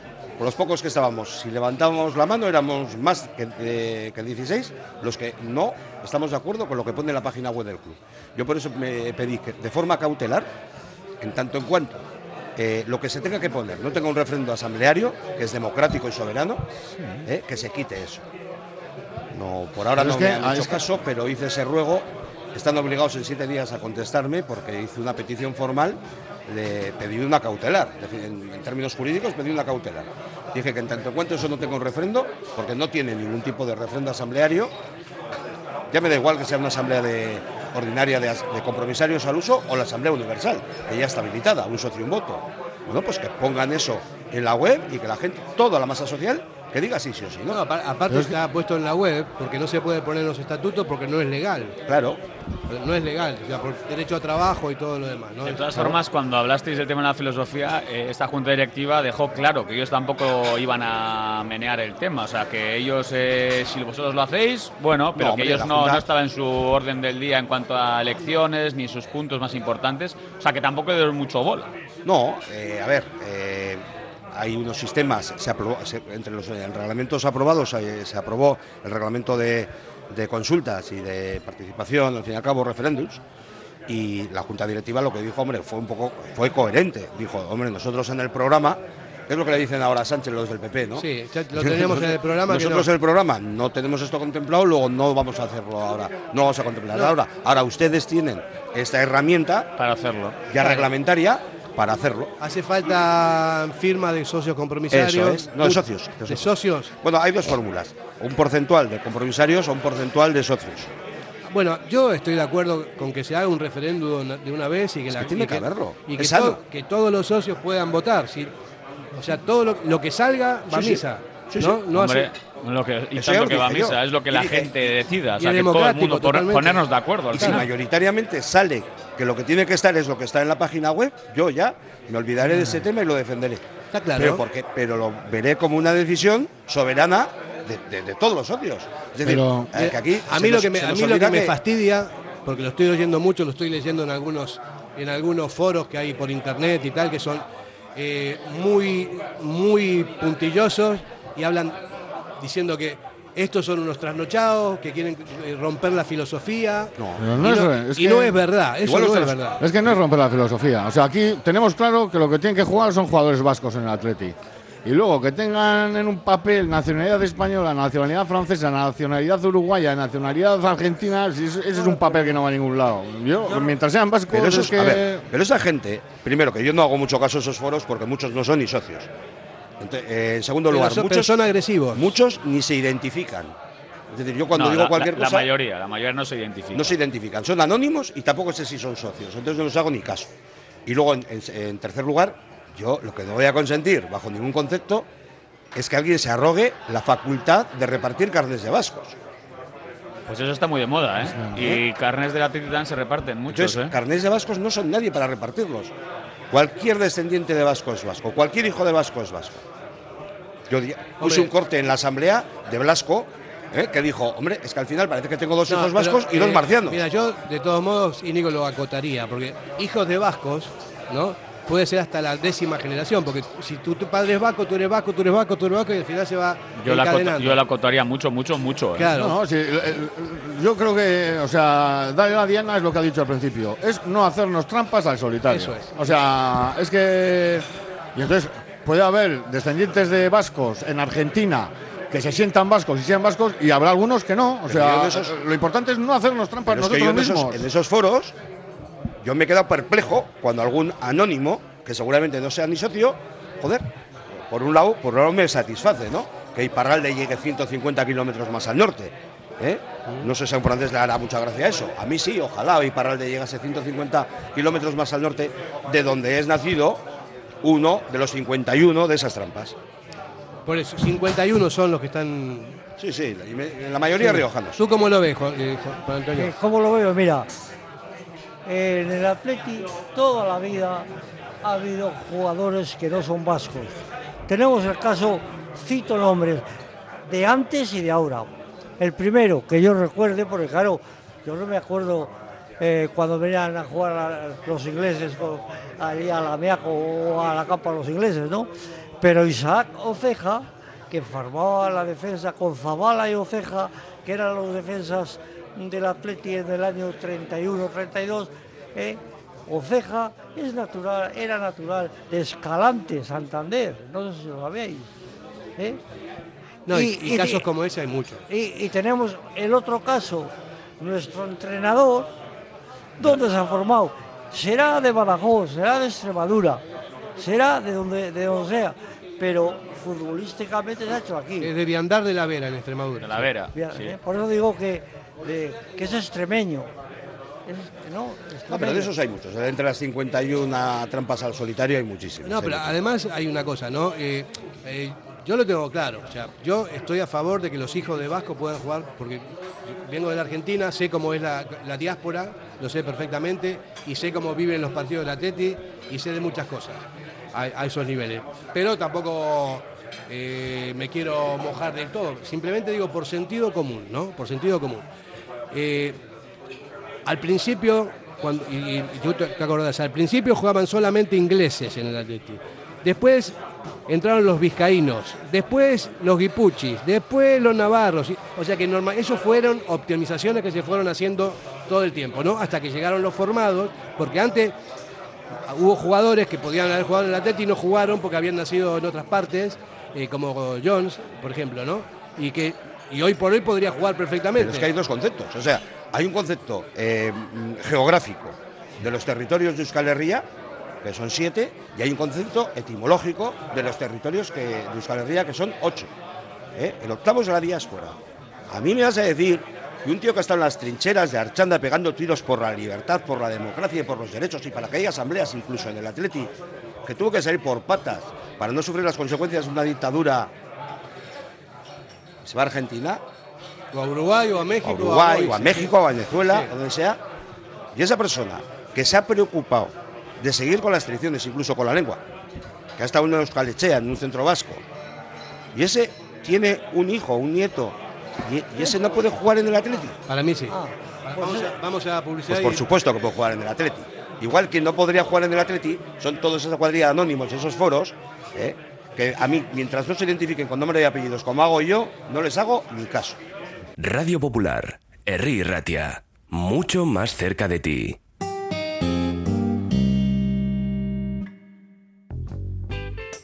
con los pocos que estábamos, si levantábamos la mano éramos más que, eh, que 16, los que no estamos de acuerdo con lo que pone en la página web del club. Yo por eso me pedí que de forma cautelar, en tanto en cuanto eh, lo que se tenga que poner no tenga un referendo asambleario, que es democrático y soberano, eh, que se quite eso. No, por ahora Pero no es que- me han hecho es que- caso, pero hice ese ruego. Están obligados en siete días a contestarme porque hice una petición formal de pedir una cautelar. En, términos jurídicos, pedí una cautelar. Dije que en tanto en cuanto eso no tenga un refrendo, porque no tiene ningún tipo de refrendo asambleario, ya me da igual que sea una asamblea ordinaria de compromisarios al uso o la asamblea universal, que ya está habilitada, un socio y un voto. Bueno, pues que pongan eso en la web y que la gente, toda la masa social, que diga sí, sí o sí, ¿no? No, apar- aparte está puesto en la web, porque no se puede poner en los estatutos porque no es legal. Claro. No es legal, o sea, por derecho a trabajo y todo lo demás. ¿no? De todas formas, cuando hablasteis del tema de la filosofía, eh, esta junta directiva dejó claro que ellos tampoco iban a menear el tema. O sea, que ellos, eh, si vosotros lo hacéis, bueno, pero No, que hombre, ellos no, Junta- no estaba en su orden del día en cuanto a elecciones ni sus puntos más importantes. O sea, que tampoco le dieron mucho bola. No, eh, a ver, eh, hay unos sistemas, se aprobó, se- entre los reglamentos aprobados eh, se aprobó el reglamento de, de consultas y de participación, al fin y al cabo, referéndums, y la Junta Directiva lo que dijo, hombre, fue un poco, fue coherente. Dijo, hombre, nosotros en el programa, es lo que le dicen ahora a Sánchez los del PP, ¿no? Sí, lo teníamos en el programa. Nosotros no. en el programa no tenemos esto contemplado, luego no vamos a hacerlo ahora, no vamos a contemplar No. ahora. Ahora ustedes tienen esta herramienta para hacerlo, ya reglamentaria para hacerlo. Hace falta firma de socios compromisarios. Eso es, no de socios. De socios. Bueno, hay dos fórmulas, un porcentual de compromisarios o un porcentual de socios. Bueno, yo estoy de acuerdo con que se haga un referéndum de una vez y que, Es la, que tiene y que haberlo, y que, to- que todos los socios puedan votar. si- o sea, todo lo, lo que salga va a Sí, sí. misa. Sí, ¿no? sí. No Hombre, hace- lo que, y tanto que va a yo. misa, es lo que Y la dije- gente decida. O sea, que todo el mundo, totalmente. ponernos de acuerdo. al Y si mayoritariamente sale que lo que tiene que estar es lo que está en la página web, yo ya me olvidaré de ese tema y lo defenderé. Está claro. Pero, porque, pero lo veré como una decisión soberana de, de- de todos los socios. Es decir, Pero- eh, que aquí a mí lo que me, a mí lo que me fastidia, porque lo estoy oyendo mucho, lo estoy leyendo en algunos, en algunos foros que hay por internet y tal, que son eh, muy, muy puntillosos y hablan diciendo que estos son unos trasnochados, que quieren eh, romper la filosofía. No y, es no, es y que- no es verdad, eso no es verdad. Es que no es romper la filosofía. O sea, aquí tenemos claro que lo que tienen que jugar son jugadores vascos en el Atleti. Y luego que tengan en un papel nacionalidad española, nacionalidad francesa, nacionalidad uruguaya, nacionalidad argentina, ese es un papel que no va a ningún lado. Yo, mientras sean vascos, Pero, es esos- que... a ver, pero esa gente, primero que yo no hago mucho caso a esos foros porque muchos no son ni socios. Eh, en segundo lugar, son- muchos son agresivos. Muchos ni se identifican. Es decir, yo cuando No, digo la- cualquier la, cosa La mayoría, la mayoría no se identifica. no se identifican, son anónimos y tampoco sé si son socios, entonces no les hago ni caso. Y luego, en, en- en tercer lugar, yo lo que no voy a consentir, bajo ningún concepto, es que alguien se arrogue la facultad de repartir carnes de vascos. Pues eso está muy de moda, ¿eh? Y carnes de la Titán se reparten muchos, Entonces, ¿eh? carnes de vascos no son nadie para repartirlos. Cualquier descendiente de vasco es vasco, cualquier hijo de vasco es vasco. Yo di- puse un corte en la asamblea de Blasco ¿eh? que dijo, hombre, es que al final parece que tengo dos No, hijos pero, vascos y dos eh, marcianos. Mira, yo de todos modos, Íñigo lo acotaría, porque hijos de vascos, ¿no? Puede ser hasta la décima generación, porque si tu, tu padre es vasco, tú eres vasco, tú eres vasco, tú eres vasco, y al final se va Yo la, yo la acotaría mucho, mucho, mucho. ¿eh? Claro. No, sí, yo creo que, o sea, darle a Diana es lo que ha dicho al principio, es no hacernos trampas al solitario. Eso es. O sea, es que. Y entonces, puede haber descendientes de vascos en Argentina que se sientan vascos y sean vascos, y habrá algunos que no. O sea, esos- lo importante es no hacernos trampas Pero es que nosotros en mismos. esos, en esos foros, yo me he quedado perplejo cuando algún anónimo, que seguramente no sea ni socio, joder, por un lado, por un lado me satisface, ¿no? Que Iparralde llegue 150 kilómetros más al norte. ¿eh? No sé si a un francés le hará mucha gracia eso. A mí sí, ojalá Iparralde llegase 150 kilómetros más al norte de donde es nacido uno de los 51 de esas trampas. Por eso, 51 son los que están. Sí, sí, la, mayoría Sí. riojanos. ¿Tú cómo lo ves, Juan, eh, Juan- Juan Antonio? Eh, ¿Cómo lo veo? Mira, en el Atleti toda la vida ha habido jugadores que no son vascos. Tenemos el caso, cito nombres, de antes y de ahora. El primero que yo recuerde, porque claro, yo no me acuerdo eh, cuando venían a jugar a- los ingleses con, allí a la Meaco o a la Campa los ingleses, ¿no? Pero Isaac Oceja, que formaba la defensa con Zabala y Oceja, que eran los defensas del Atleti en el año 31-32, ¿eh? Oceja es natural, era natural de Escalante, Santander, no sé si lo sabéis. ¿eh? No, y, y casos como ese hay muchos. y tenemos el otro caso, nuestro entrenador, ¿dónde se ha formado? Será de Badajoz, será de Extremadura, será de donde, de donde sea, pero futbolísticamente se ha hecho aquí. Es de Viandar de la Vera en Extremadura. De la Vera. Sí. ¿eh? Por eso digo que, de- que es extremeño. No, pero de esos hay muchos. Entre las 51 trampas al solitario hay muchísimos. No, pero además hay una cosa, ¿no? Eh, eh, yo lo tengo claro, o sea, yo estoy a favor de que los hijos de Vasco puedan jugar, porque vengo de la Argentina, sé cómo es la, la diáspora, lo sé perfectamente, y sé cómo viven los partidos del Atleti, y sé de muchas cosas a, esos niveles. Pero tampoco eh, me quiero mojar del todo, simplemente digo por sentido común, ¿no? Por sentido común. Eh, al principio, cuando, y, y tú te, acordás, al principio jugaban solamente ingleses en el Atleti. Después entraron los vizcaínos, después los guipuchis, después los navarros. O sea que normal, esos fueron optimizaciones que se fueron haciendo todo el tiempo, ¿no? Hasta que llegaron los formados, porque antes hubo jugadores que podían haber jugado en el Atleti y no jugaron porque habían nacido en otras partes, eh, como Jones, por ejemplo, ¿no? Y que y hoy por hoy podría jugar perfectamente. Pero es que hay dos conceptos. O sea, hay un concepto eh, geográfico de los territorios de Euskal Herria, que son siete, y hay un concepto etimológico de los territorios que, de Euskal Herria, que son ocho. ¿eh? El octavo es la diáspora. A mí me vas a decir que un tío que ha estado en las trincheras de Archanda pegando tiros por la libertad, por la democracia y por los derechos, y para que haya asambleas incluso en el Atleti, que tuvo que salir por patas para no sufrir las consecuencias de una dictadura, se va a Argentina, O a Uruguay, o a México. a Uruguay, o a México, o a Venezuela, Sí. o donde sea, y esa persona que se ha preocupado de seguir con las tradiciones, incluso con la lengua, que ha estado en Euskalechea, en un centro vasco, y ese tiene un hijo, un nieto, y, y ese no puede jugar en el Atleti. Para mí sí. Ah, vamos, a, vamos a publicidad. Pues por y- supuesto que puede jugar en el Atleti. Igual que no podría jugar en el Atleti, son todos esa cuadrilla de anónimos, esos foros, ¿eh? que a mí, mientras no se identifiquen con nombre y apellidos como hago yo, no les hago ni caso. Radio Popular, Herri Ratia, mucho más cerca de ti.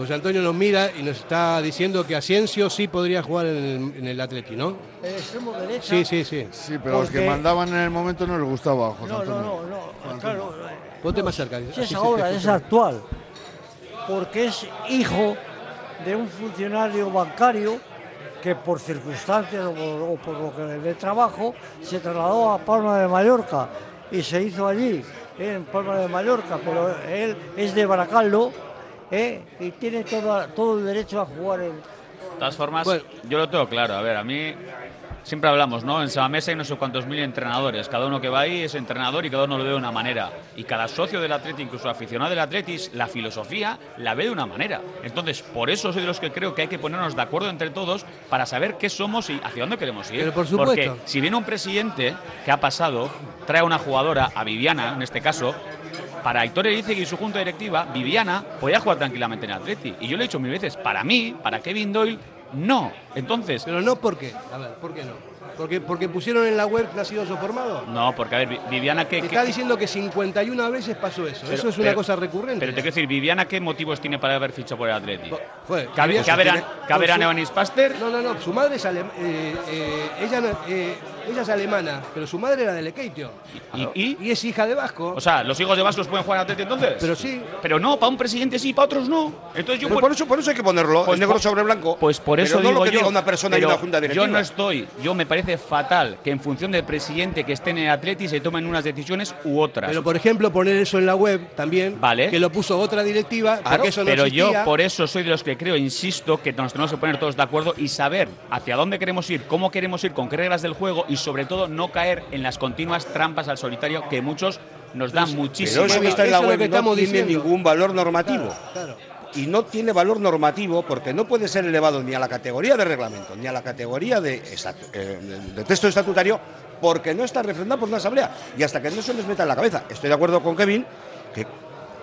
José Antonio nos mira y nos está diciendo que Asensio sí podría jugar en el, en el Atleti, ¿no? El extremo derecha. Sí, sí, sí. Sí, pero los que Porque- mandaban en el momento no les gustaba a José No, no, Antonio. no, no, claro. Ponte más cerca. Si es ahora, es actual. Porque es hijo de un funcionario bancario que por circunstancias o por, o por lo que de trabajo se trasladó a Palma de Mallorca y se hizo allí, en Palma de Mallorca, pero él es de Baracaldo ¿eh? y tiene toda- todo el derecho a jugar en, De todas formas, yo lo tengo claro. A ver, a mí siempre hablamos, ¿no? En Sabamesa hay no sé cuántos mil entrenadores. Cada uno que va ahí es entrenador y cada uno lo ve de una manera. Y cada socio del Atleti, incluso aficionado del Atletis, la filosofía la ve de una manera. Entonces, por eso soy de los que creo que hay que ponernos de acuerdo entre todos para saber qué somos y hacia dónde queremos ir. Pero por supuesto. Porque si viene un presidente que ha pasado, trae a una jugadora, a Viviana en este caso, para Héctor Elizegui y su junta directiva, Viviana podía jugar tranquilamente en el Atleti. Y yo le he dicho mil veces, para mí, para Kevin Doyle, no. Entonces, Pero no porque, a ver, ¿por qué no? Porque, porque pusieron en la web nacidos o formados. no, porque a ver, Vi- Viviana, ¿qué, Te qué- está diciendo que 51 veces pasó eso. pero- eso es una pero- cosa recurrente. Pero te quiero decir, Viviana, ¿qué motivos tiene para haber fichado por el Atleti? ¿Que ha- que ha que ha por veraneado su- en Ispaster? No, no, no. Su madre es alemana. ella, na- eh, ella es alemana, pero su madre era de Lekeitio. ¿Y, y? es hija de Vasco. O sea, ¿los hijos de Vascos pueden jugar Atleti entonces? Pero sí. Pero no, para un presidente sí, para otros no. Entonces yo Pero por eso, por eso hay que ponerlo Pues en negro por- sobre blanco. Pues por eso pero no digo lo que yo, diga una persona y una junta directiva. Yo no estoy, yo me parece fatal que en función del presidente que esté en el Atleti se tomen unas decisiones u otras. Pero por ejemplo, poner eso en la web también, Vale. que lo puso otra directiva, porque eso no pero yo por eso soy de los que creo, insisto, que nos tenemos que poner todos de acuerdo y saber hacia dónde queremos ir, cómo queremos ir, con qué reglas del juego y sobre todo no caer en las continuas trampas al solitario que muchos nos dan muchísimo. Pero eso que está en la web no tiene ningún valor normativo. Claro. Y no tiene valor normativo porque no puede ser elevado ni a la categoría de reglamento ni a la categoría de, estatu- eh, de texto estatutario porque no está refrendado por una asamblea. Y hasta que no se les meta en la cabeza. Estoy de acuerdo con Kevin que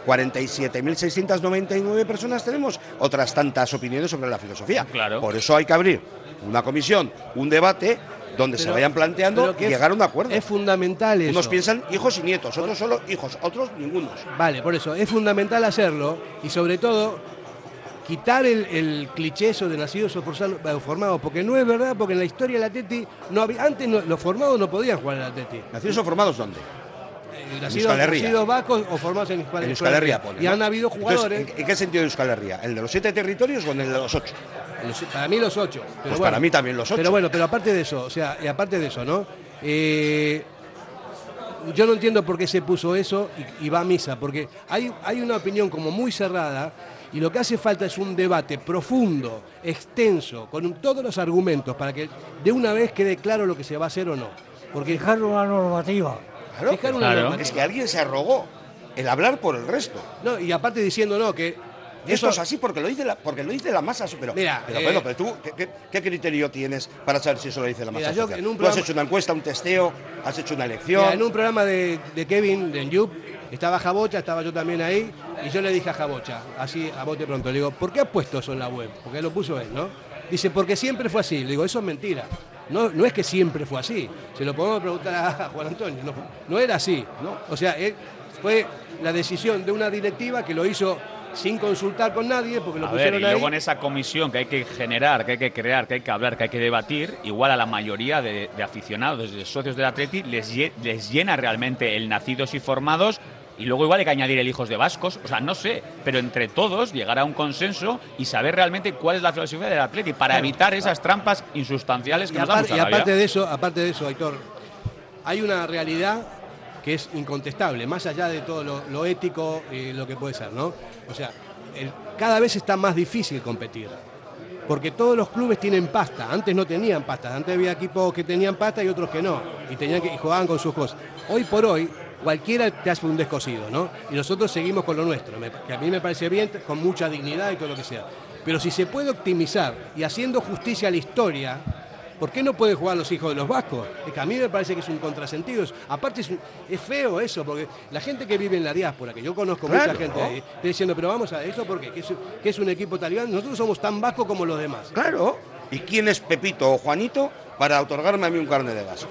47.699 personas tenemos otras tantas opiniones sobre la filosofía. Claro. Por eso hay que abrir una comisión, un debate donde se vayan planteando y llegar a un acuerdo. Es fundamental eso. Unos piensan hijos y nietos, otros solo hijos, otros ningunos. Vale, por eso es fundamental hacerlo y sobre todo quitar el, el cliché eso de nacidos o forzados- eh, formados, porque no es verdad, porque en la historia del Atleti no había, antes no- los formados no podían jugar en el Atleti. ¿Nacidos o formados dónde? En nacidos, Euskal Herria. vascos o formados en Euskal, En Euskal Euskal Herria Herria. pone, Y ¿no? han habido Entonces, jugadores, ¿en, en qué sentido de Euskal Herria? ¿El de los siete territorios o en el de los ocho? los- para mí los ocho. Pero Pues bueno, para mí también los ocho. Pero bueno, pero aparte de eso, o sea, y aparte de eso, ¿no? Eh, yo no entiendo por qué se puso eso y, y va a misa, porque hay, hay una opinión como muy cerrada y lo que hace falta es un debate profundo, extenso, con un- todos los argumentos para que de una vez quede claro lo que se va a hacer o no. Porque Fijar una normativa. Claro, fijar una claro. normativa. Es que alguien se arrogó el hablar por el resto. No, y aparte diciendo no, que Esto eso- es así porque lo dice la, porque lo dice la masa. Pero, Mira, pero, eh, bueno, pero tú, ¿qué, qué, qué criterio tienes para saber si eso lo dice la masa? Mira, yo social? en un Tú has hecho una encuesta, un testeo, has hecho una elección. Mira, en un programa de, de Kevin, de Yup, estaba Jabocha, estaba yo también ahí, y yo le dije a Jabocha, así a bote pronto, le digo, ¿por qué has puesto eso en la web? Porque lo puso él, ¿no? Dice, porque siempre fue así. Le digo, eso es mentira. No, no es que siempre fue así. Se lo podemos preguntar a Juan Antonio. No, no era así. ¿no? O sea, él- fue la decisión de una directiva que lo hizo sin consultar con nadie, porque lo A ver, pusieron y ahí. luego en esa comisión que hay que generar, que hay que crear, que hay que hablar, que hay que debatir, igual a la mayoría de, de aficionados, de socios del Atleti, les, les llena realmente el nacidos y formados y luego igual hay que añadir el hijos de vascos, o sea, no sé, pero entre todos llegar a un consenso y saber realmente cuál es la filosofía del Atleti para Claro. evitar esas trampas insustanciales que y nos dan aparte, mucha y aparte de eso, aparte de eso, Aitor, hay una realidad que es incontestable, más allá de todo lo, lo ético y lo que puede ser, ¿no? O sea, el- cada vez está más difícil competir. Porque todos los clubes tienen pasta. Antes no tenían pasta. Antes había equipos que tenían pasta y otros que no. Y tenían que y jugaban con sus cosas. Hoy por hoy, cualquiera te hace un descosido, ¿no? Y nosotros seguimos con lo nuestro, que a mí me parece bien, con mucha dignidad y todo lo que sea. Pero si se puede optimizar y haciendo justicia a la historia, ¿por qué no pueden jugar los hijos de los vascos? Es que a mí me parece que es un contrasentido. Aparte es, un- es feo eso, porque la gente que vive en la diáspora, que yo conozco Claro. mucha gente, ahí, está diciendo, pero vamos a esto porque ¿Qué es, qué es un equipo talibán? Nosotros somos tan vascos como los demás. Claro. ¿Y quién es Pepito o Juanito para otorgarme a mí un carne de vasco?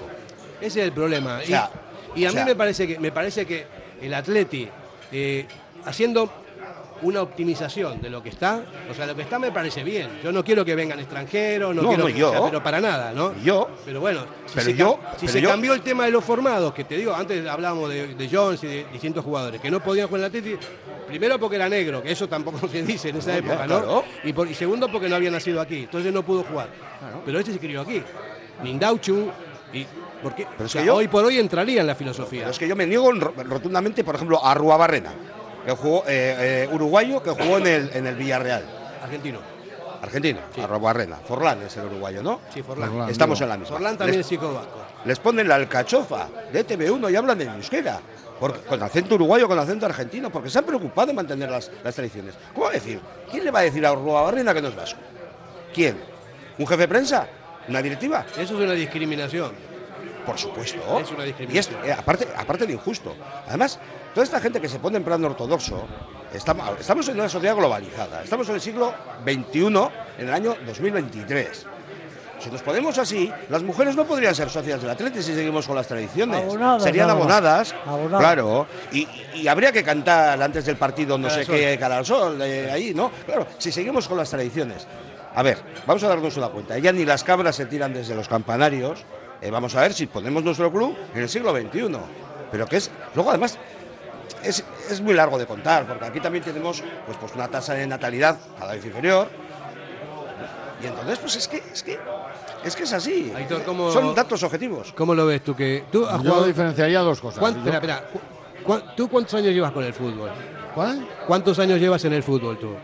Ese es el problema. O sea, y, y a o mí me parece que me parece que el Atleti eh, haciendo una optimización de lo que está, o sea, lo que está me parece bien. Yo no quiero que vengan extranjeros, no, No, quiero no, que- yo. sea, pero para nada, ¿no? Yo. Pero bueno, si Pero se, yo- si pero se yo- cambió el tema de los formados, que te digo, antes hablábamos de, de Jones y de distintos jugadores que no podían jugar en el Atleti, primero porque era negro, que eso tampoco se dice en esa No, época, ya, ¿no? claro. Y, por- y segundo porque no había nacido aquí, entonces no pudo jugar. Pero este se crió aquí. Nindauchu y porque Pero es o sea, que yo- hoy por hoy entraría en la filosofía. Pero es que yo me niego en- rotundamente, por ejemplo, a Ruabarrena, que jugó, eh, eh, uruguayo que jugó en el, en el Villarreal. Argentino. Argentino, Arruabarrena. Forlán es el uruguayo, ¿no? Sí, Forlán. Forlán, Estamos en la misma. Forlán también Les- es chico vasco. les ponen la alcachofa de TV1 y hablan en euskera. Porque, con acento uruguayo, con acento argentino, porque se han preocupado de mantener las, las tradiciones. ¿Cómo va a decir? ¿Quién le va a decir a Barrena que no es vasco? ¿Quién? ¿Un jefe de prensa? ¿Una directiva? Eso es una discriminación. Por supuesto. Es una Y es, eh, aparte, aparte de injusto. Además, toda esta gente que se pone en plan ortodoxo, estamos, estamos en una sociedad globalizada. Estamos en el siglo XXI, en el año 2023. Si nos ponemos así, las mujeres no podrían ser socias del Atleti si seguimos con las tradiciones. Abonadas, Serían abonadas, Abonadas. claro. Y, y habría que cantar antes del partido no Cara sé sol. qué, cara al sol, eh, ahí, ¿no? Claro, si seguimos con las tradiciones. A ver, vamos a darnos una cuenta. Ya ni las cabras se tiran desde los campanarios. Eh, vamos a ver si ponemos nuestro club en el siglo XXI. Pero que es. Luego, además, es, es muy largo de contar, porque aquí también tenemos pues, pues una tasa de natalidad cada vez inferior. Y entonces, pues es que es que es que es así. Aitor, ¿cómo- Son datos objetivos. ¿Cómo lo ves tú? Que tú has Yo jugado- diferenciaría dos cosas. ¿Cuán- Yo- espera, espera. Cu- ¿Tú cuántos años llevas con el fútbol? ¿Cuál? ¿Cuántos años llevas en el fútbol tú?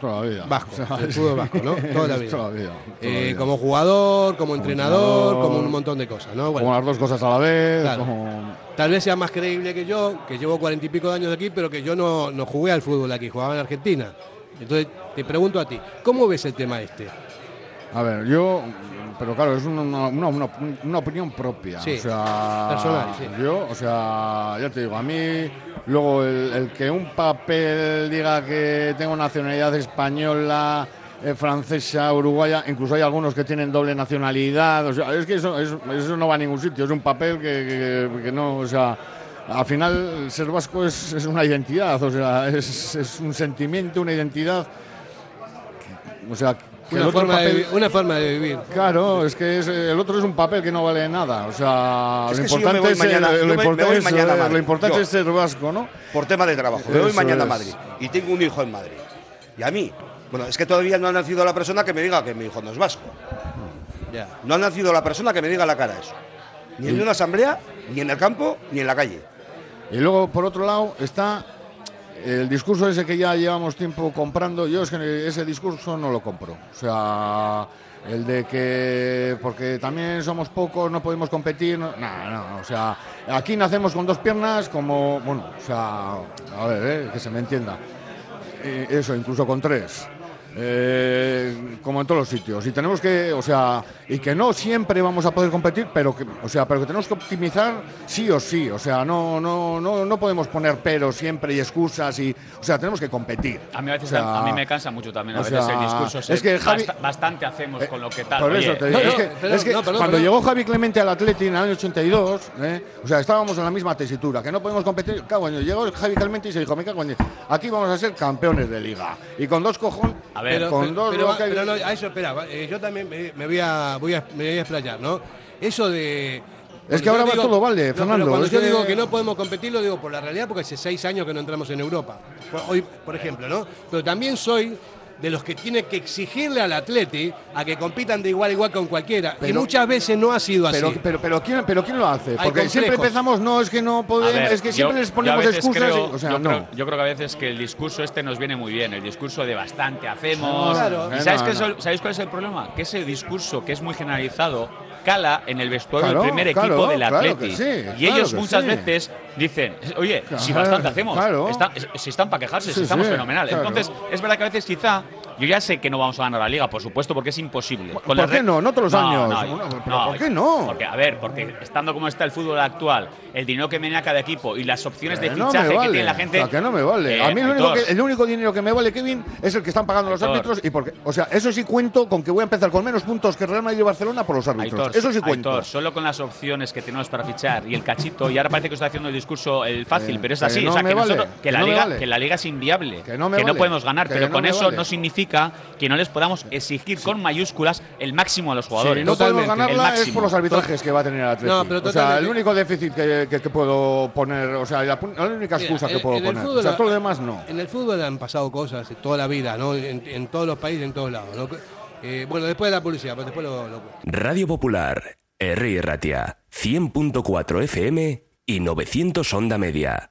Toda la vida. Vasco, O sea, el fútbol vasco, ¿no? Toda la vida. Toda la vida, toda la Eh, vida. como jugador, como entrenador, entrenador, como un montón de cosas, ¿no? Bueno, Como las dos cosas a la vez. Claro. como- Tal vez sea más creíble que yo, que llevo cuarenta y pico de años aquí, pero que yo no, no jugué al fútbol aquí, jugaba en Argentina. Entonces, te pregunto a ti, ¿cómo ves el tema este? A ver, yo. Pero claro, es una, una- una- una opinión propia. Sí, o sea, personal, sí. Yo, o sea, ya te digo, a mí, luego el, el que un papel diga que tengo nacionalidad española, eh, francesa, uruguaya, incluso hay algunos que tienen doble nacionalidad, o sea, es que eso, es- eso no va a ningún sitio, es un papel que, que- que no, o sea. Al final, ser vasco es, es una identidad, o sea, es, es un sentimiento, una identidad. O sea, Una otro forma, de, papel- vi- una forma de vivir. Claro, es que es- el otro es un papel que no vale nada. O sea, Es lo si importante es, eh, lo importante es, mañana a eh, Madrid. lo importante Yo. es ser vasco, ¿no? Por tema de trabajo. Me voy mañana a. Madrid y tengo un hijo en Madrid. Y a mí, bueno, es que todavía no ha nacido la persona que me diga que mi hijo no es vasco. Ya. No ha nacido la persona que me diga la cara eso. Ni en una asamblea, ni en el campo, ni en la calle. Y luego, por otro lado, está el discurso ese que ya llevamos tiempo comprando. Yo es que ese discurso no lo compro. O sea, el de que porque también somos pocos, no podemos competir. No, no, O sea, aquí nacemos con dos piernas, como. Bueno, o sea, a ver, eh, que se me entienda. Eh, eso, incluso con tres. Eh, como en todos los sitios y tenemos que o sea y que no siempre vamos a poder competir pero que o sea pero que tenemos que optimizar sí o sí o sea no no no no podemos poner pero siempre y excusas y o sea tenemos que competir A mí a veces O sea, a mí me cansa mucho también a veces sea, el discurso. es que Javi- bastante hacemos con lo que tal. por eso te digo, eh, es que, perdón, es que no, perdón, cuando perdón. llegó Javi Clemente al Atleti en el año 82, ¿eh? o sea, estábamos en la misma tesitura, que no podemos competir. Cago llegó Javi Clemente y se dijo, me cago aquí vamos a ser campeones de liga. Y con dos cojones, A ver, con pero, dos no, a eso, espera, eh, yo también me, me voy a, voy a, me voy a explayar, ¿no? Eso de... Es que ahora va digo- todo no, pero Fernando, cuando yo que- digo que no podemos competir, lo digo por la realidad, porque hace seis años que no entramos en Europa. Por- Hoy, por ejemplo, ¿no? Pero también soy de los que tiene que exigirle al Atleti a que compitan de igual a igual con cualquiera. y Pero- muchas veces no ha sido así. Pero, pero, pero, ¿quién, pero ¿quién lo hace? Hay Porque siempre empezamos, no, es que no podemos, ver, es que siempre les yo ponemos excusas. creo- y- o sea, yo, no. creo, yo creo que a veces que el discurso este nos viene muy bien, el discurso de bastante hacemos. Claro. ¿Y No, sabéis, no, qué es no. el- ¿sabéis cuál es el problema? Que ese discurso que es muy generalizado cala en el vestuario Claro, del primer claro, equipo del claro Atleti. sí, y claro ellos muchas sí. veces dicen, oye, si Claro, bastante hacemos, claro. está- si están para quejarse, Sí, si estamos fenomenal. claro. Entonces, es verdad que a veces quizá, yo ya sé que no vamos a ganar la liga, por supuesto, porque es imposible. Con ¿Por qué no? No todos los años. no, pero no, ¿por qué no? Porque, a ver, porque estando como está el fútbol actual, el dinero que viene a cada equipo y las opciones de Que no fichaje vale. que tiene la gente. O sea, que no me vale. Eh, a mí lo único Aitor, que- el único dinero que me vale, Kevin, es el que están pagando los Aitor. árbitros. y porque, O sea, eso sí cuento con que voy a empezar con menos puntos que Real Madrid y Barcelona por los árbitros. Aitor, eso sí cuento. Aitor, solo con las opciones que tenemos para fichar y el cachito, y ahora parece que está haciendo el discurso el fácil, Eh, pero es que así. no o sea, que, vale, nosotros- que que la no liga, vale. que la liga es inviable, Que no me vale, podemos ganar, que pero no con eso no significa que no les podamos exigir con mayúsculas el máximo a los jugadores. No podemos ganarla es por los arbitrajes que va a tener el Atlético. No, pero o sea, el único déficit que, que- que puedo poner, o sea, la, única Mira, excusa que en- puedo en el poner. fútbol o sea, todo lo demás no. En el fútbol han pasado cosas toda la vida, ¿no? En, en todos los países, en todos lados. ¿no? Eh, bueno, después de la publicidad, pero después lo, lo- Radio Popular, R. Ratia, 100.4 FM y 900 Onda Media.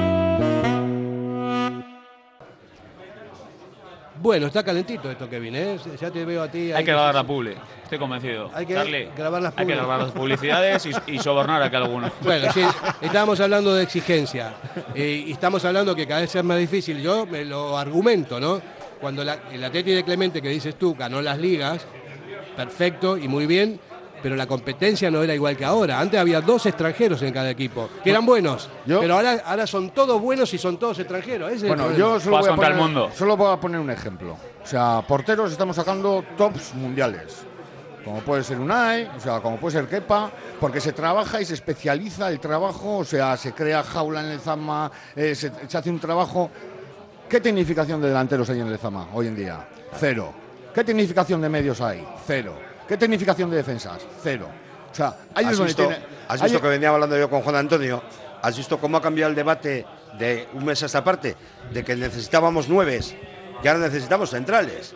Bueno, está calentito esto, Kevin, ¿eh? Ya te veo a ti. Hay ahí que grabar la publi, estoy convencido. Hay que Charlie, grabar las hay que grabar las publicidades y, y sobornar a que alguno. Bueno, sí, estábamos hablando de exigencia eh, y estamos hablando que cada vez es más difícil. Yo me lo argumento, ¿no? Cuando la- el Atleti de Clemente que dices tú ganó las ligas, perfecto y muy bien, pero la competencia no era igual que ahora. Antes había dos extranjeros en cada equipo, que eran buenos, pero ahora, ahora son todos buenos y son todos extranjeros. Ese Bueno, yo solo voy, a poner, solo voy a poner un ejemplo. O sea, porteros estamos sacando tops mundiales. Como puede ser Unai, o sea, como puede ser Kepa, porque se trabaja y se especializa el trabajo, o sea, se crea jaula en el Zama, eh, se, se hace un trabajo. ¿Qué tecnificación de delanteros hay en el Zama hoy en día? Cero. ¿Qué tecnificación de medios hay? Cero. ¿Qué tecnificación de defensas? Cero. O sea, ahí es ¿Has donde visto, tiene. has ahí- visto que venía hablando yo con Juan Antonio? ¿Has visto cómo ha cambiado el debate de un mes a esta parte? De que necesitábamos nueves y ahora necesitamos centrales.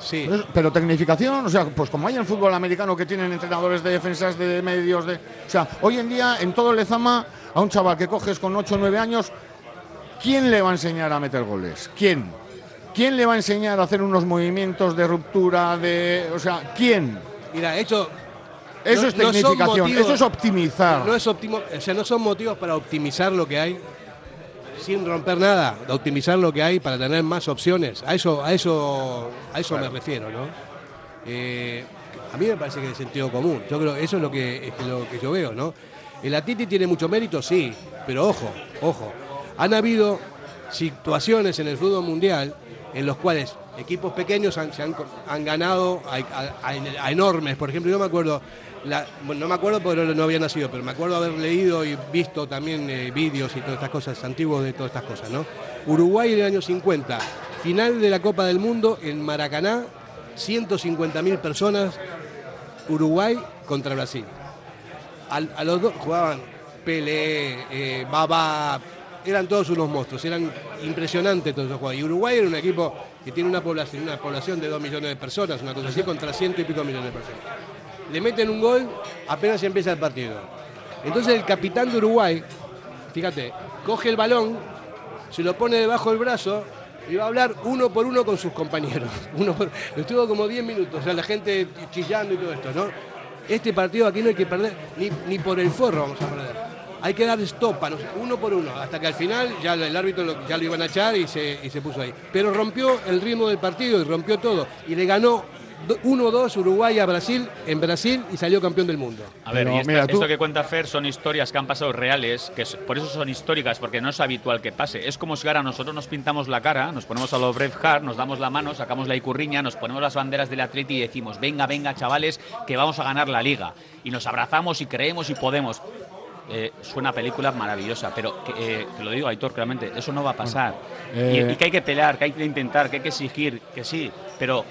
Sí. Pero, pero tecnificación, o sea, pues como hay en el fútbol americano que tienen entrenadores de defensas, de medios, de. O sea, hoy en día en todo el Lezama, a un chaval que coges con 8 o 9 años, ¿quién le va a enseñar a meter goles? ¿Quién? ¿Quién le va a enseñar a hacer unos movimientos de ruptura, de. O sea, ¿quién? Mira, eso. Eso no- es no tecnificación, motivos- eso es optimizar. No es optimo, o sea, no son motivos para optimizar lo que hay sin romper nada, de optimizar lo que hay para tener más opciones. A eso, a eso, a eso me refiero, ¿no? Eh, a mí me parece que es sentido común. Yo creo eso es lo que, es lo que yo veo, ¿no? El Atiti tiene mucho mérito, sí, pero ojo, ojo. Han habido situaciones en el fútbol mundial en los cuales equipos pequeños han, se han, ganado a, enormes. Por ejemplo, yo me acuerdo, no me acuerdo porque no había nacido, pero me acuerdo haber leído y visto también eh, vídeos y todas estas cosas antiguos de todas estas cosas, ¿no? Uruguay en el año 50, final de la Copa del Mundo en Maracaná, 150.000 personas, Uruguay contra Brasil. A los dos jugaban Pelé, eh, Baba, eran todos unos monstruos, eran impresionantes todos esos jugadores. Y Uruguay era un equipo que tiene una población, una población de 2 millones de personas, una cosa así, contra ciento y pico millones de personas. Le meten un gol apenas empieza el partido. Entonces el capitán de Uruguay, fíjate, coge el balón, se lo pone debajo del brazo y va a hablar uno por uno con sus compañeros. Uno por- Estuvo como 10 minutos, o sea, la gente chillando y todo esto, ¿no? Este partido aquí no hay que perder, ni por el forro vamos a perder. Hay que dar stop, a nos- uno por uno, hasta que al final ya el árbitro lo- ya lo iban a echar y se, y se puso ahí. Pero rompió el ritmo del partido y rompió todo. Y le ganó do- 1-2 Uruguay a Brasil en Brasil y salió campeón del mundo. A ver, y esta- mira, tú- esto que cuenta Fer son historias que han pasado reales, que es- por eso son históricas, porque no es habitual que pase. Es como si ahora nosotros nos pintamos la cara, nos ponemos a lo Braveheart, nos damos la mano, sacamos la icurriña, nos ponemos las banderas del Atleti y decimos, venga, venga, chavales, que vamos a ganar la Liga. Y nos abrazamos y creemos y podemos. Eh, suena a película maravillosa, pero que, eh, que lo digo, Aitor, claramente, eso no va a pasar. Y- eh, y que hay que pelear, que hay que intentar, que hay que exigir, que sí, pero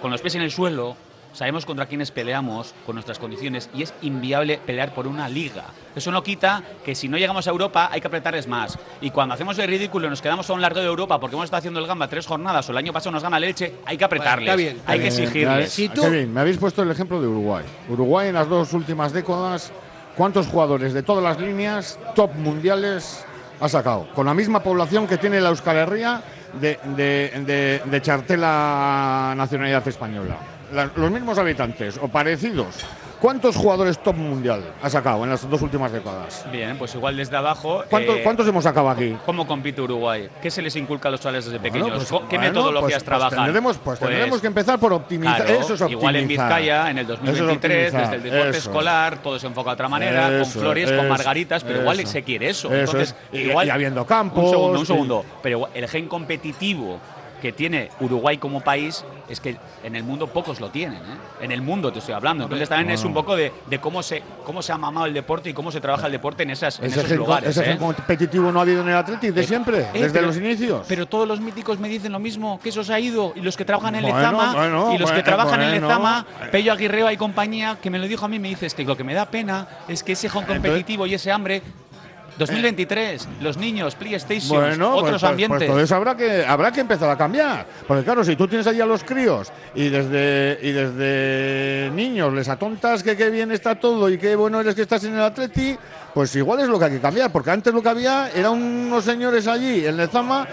con los pies en el suelo, sabemos contra quiénes peleamos, con nuestras condiciones, y es inviable pelear por una liga. Eso no quita que si no llegamos a Europa hay que apretarles más. Y cuando hacemos el ridículo y nos quedamos a un largo de Europa porque hemos estado haciendo el gamba tres jornadas o el año pasado nos gana leche, hay que apretarles. está bien, está hay que bien. exigirles. Eh, Qué bien, me habéis puesto el ejemplo de Uruguay. Uruguay en las dos últimas décadas ¿cuántos jugadores de todas las líneas top mundiales ha sacado? Con la misma población que tiene la Euskal Herria de, de, de, chartela nacionalidad española. La- los mismos habitantes o parecidos. ¿Cuántos jugadores top mundial ha sacado en las dos últimas décadas? Bien, pues igual desde abajo. ¿Cuántos, eh, cuántos hemos sacado aquí? ¿Cómo compite Uruguay? ¿Qué se les inculca a los chavales desde pequeños? Bueno, pues, ¿Co- ¿Qué bueno, metodologías pues- pues trabajan? tendremos, pues tendremos que empezar por optimizar. Claro, eso es optimizar. Igual en Vizcaya, en el Eso es 2023, optimizar, desde el deporte escolar, todo se enfoca de otra manera, con Eso, flores, con margaritas, pero igual se quiere eso. Entonces, es. Y- igual, y habiendo campos, Un segundo, un y- segundo. Pero igual el gen competitivo que tiene Uruguay como país es que en el mundo pocos lo tienen. ¿eh? En el mundo te estoy hablando. Entonces también es un poco de, de cómo se cómo se ha mamado el deporte y cómo se trabaja el deporte en, esas, en esos lugares. ese ¿eh? competitivo no ha habido en el Atleti de Eh, siempre, eh, desde pero- los inicios. Pero todos los míticos me dicen lo mismo, que eso se ha ido. Y los que trabajan en Bueno, Lezama, bueno, y los que trabajan en. Lezama, Pello Aguirreo y compañía, que me lo dijo a mí, me dice, es que lo que me da pena es que ese competitivo y ese hambre... 2023, los niños, PlayStation, Bueno, pues- otros pues, ambientes. Pues todo eso habrá que, habrá que empezar a cambiar. Porque claro, si tú tienes allí a los críos y desde, y desde niños les atontas que qué bien está todo y qué bueno eres que estás en el Atleti, pues igual es lo que hay que cambiar. Porque antes lo que había eran unos señores allí en Lezama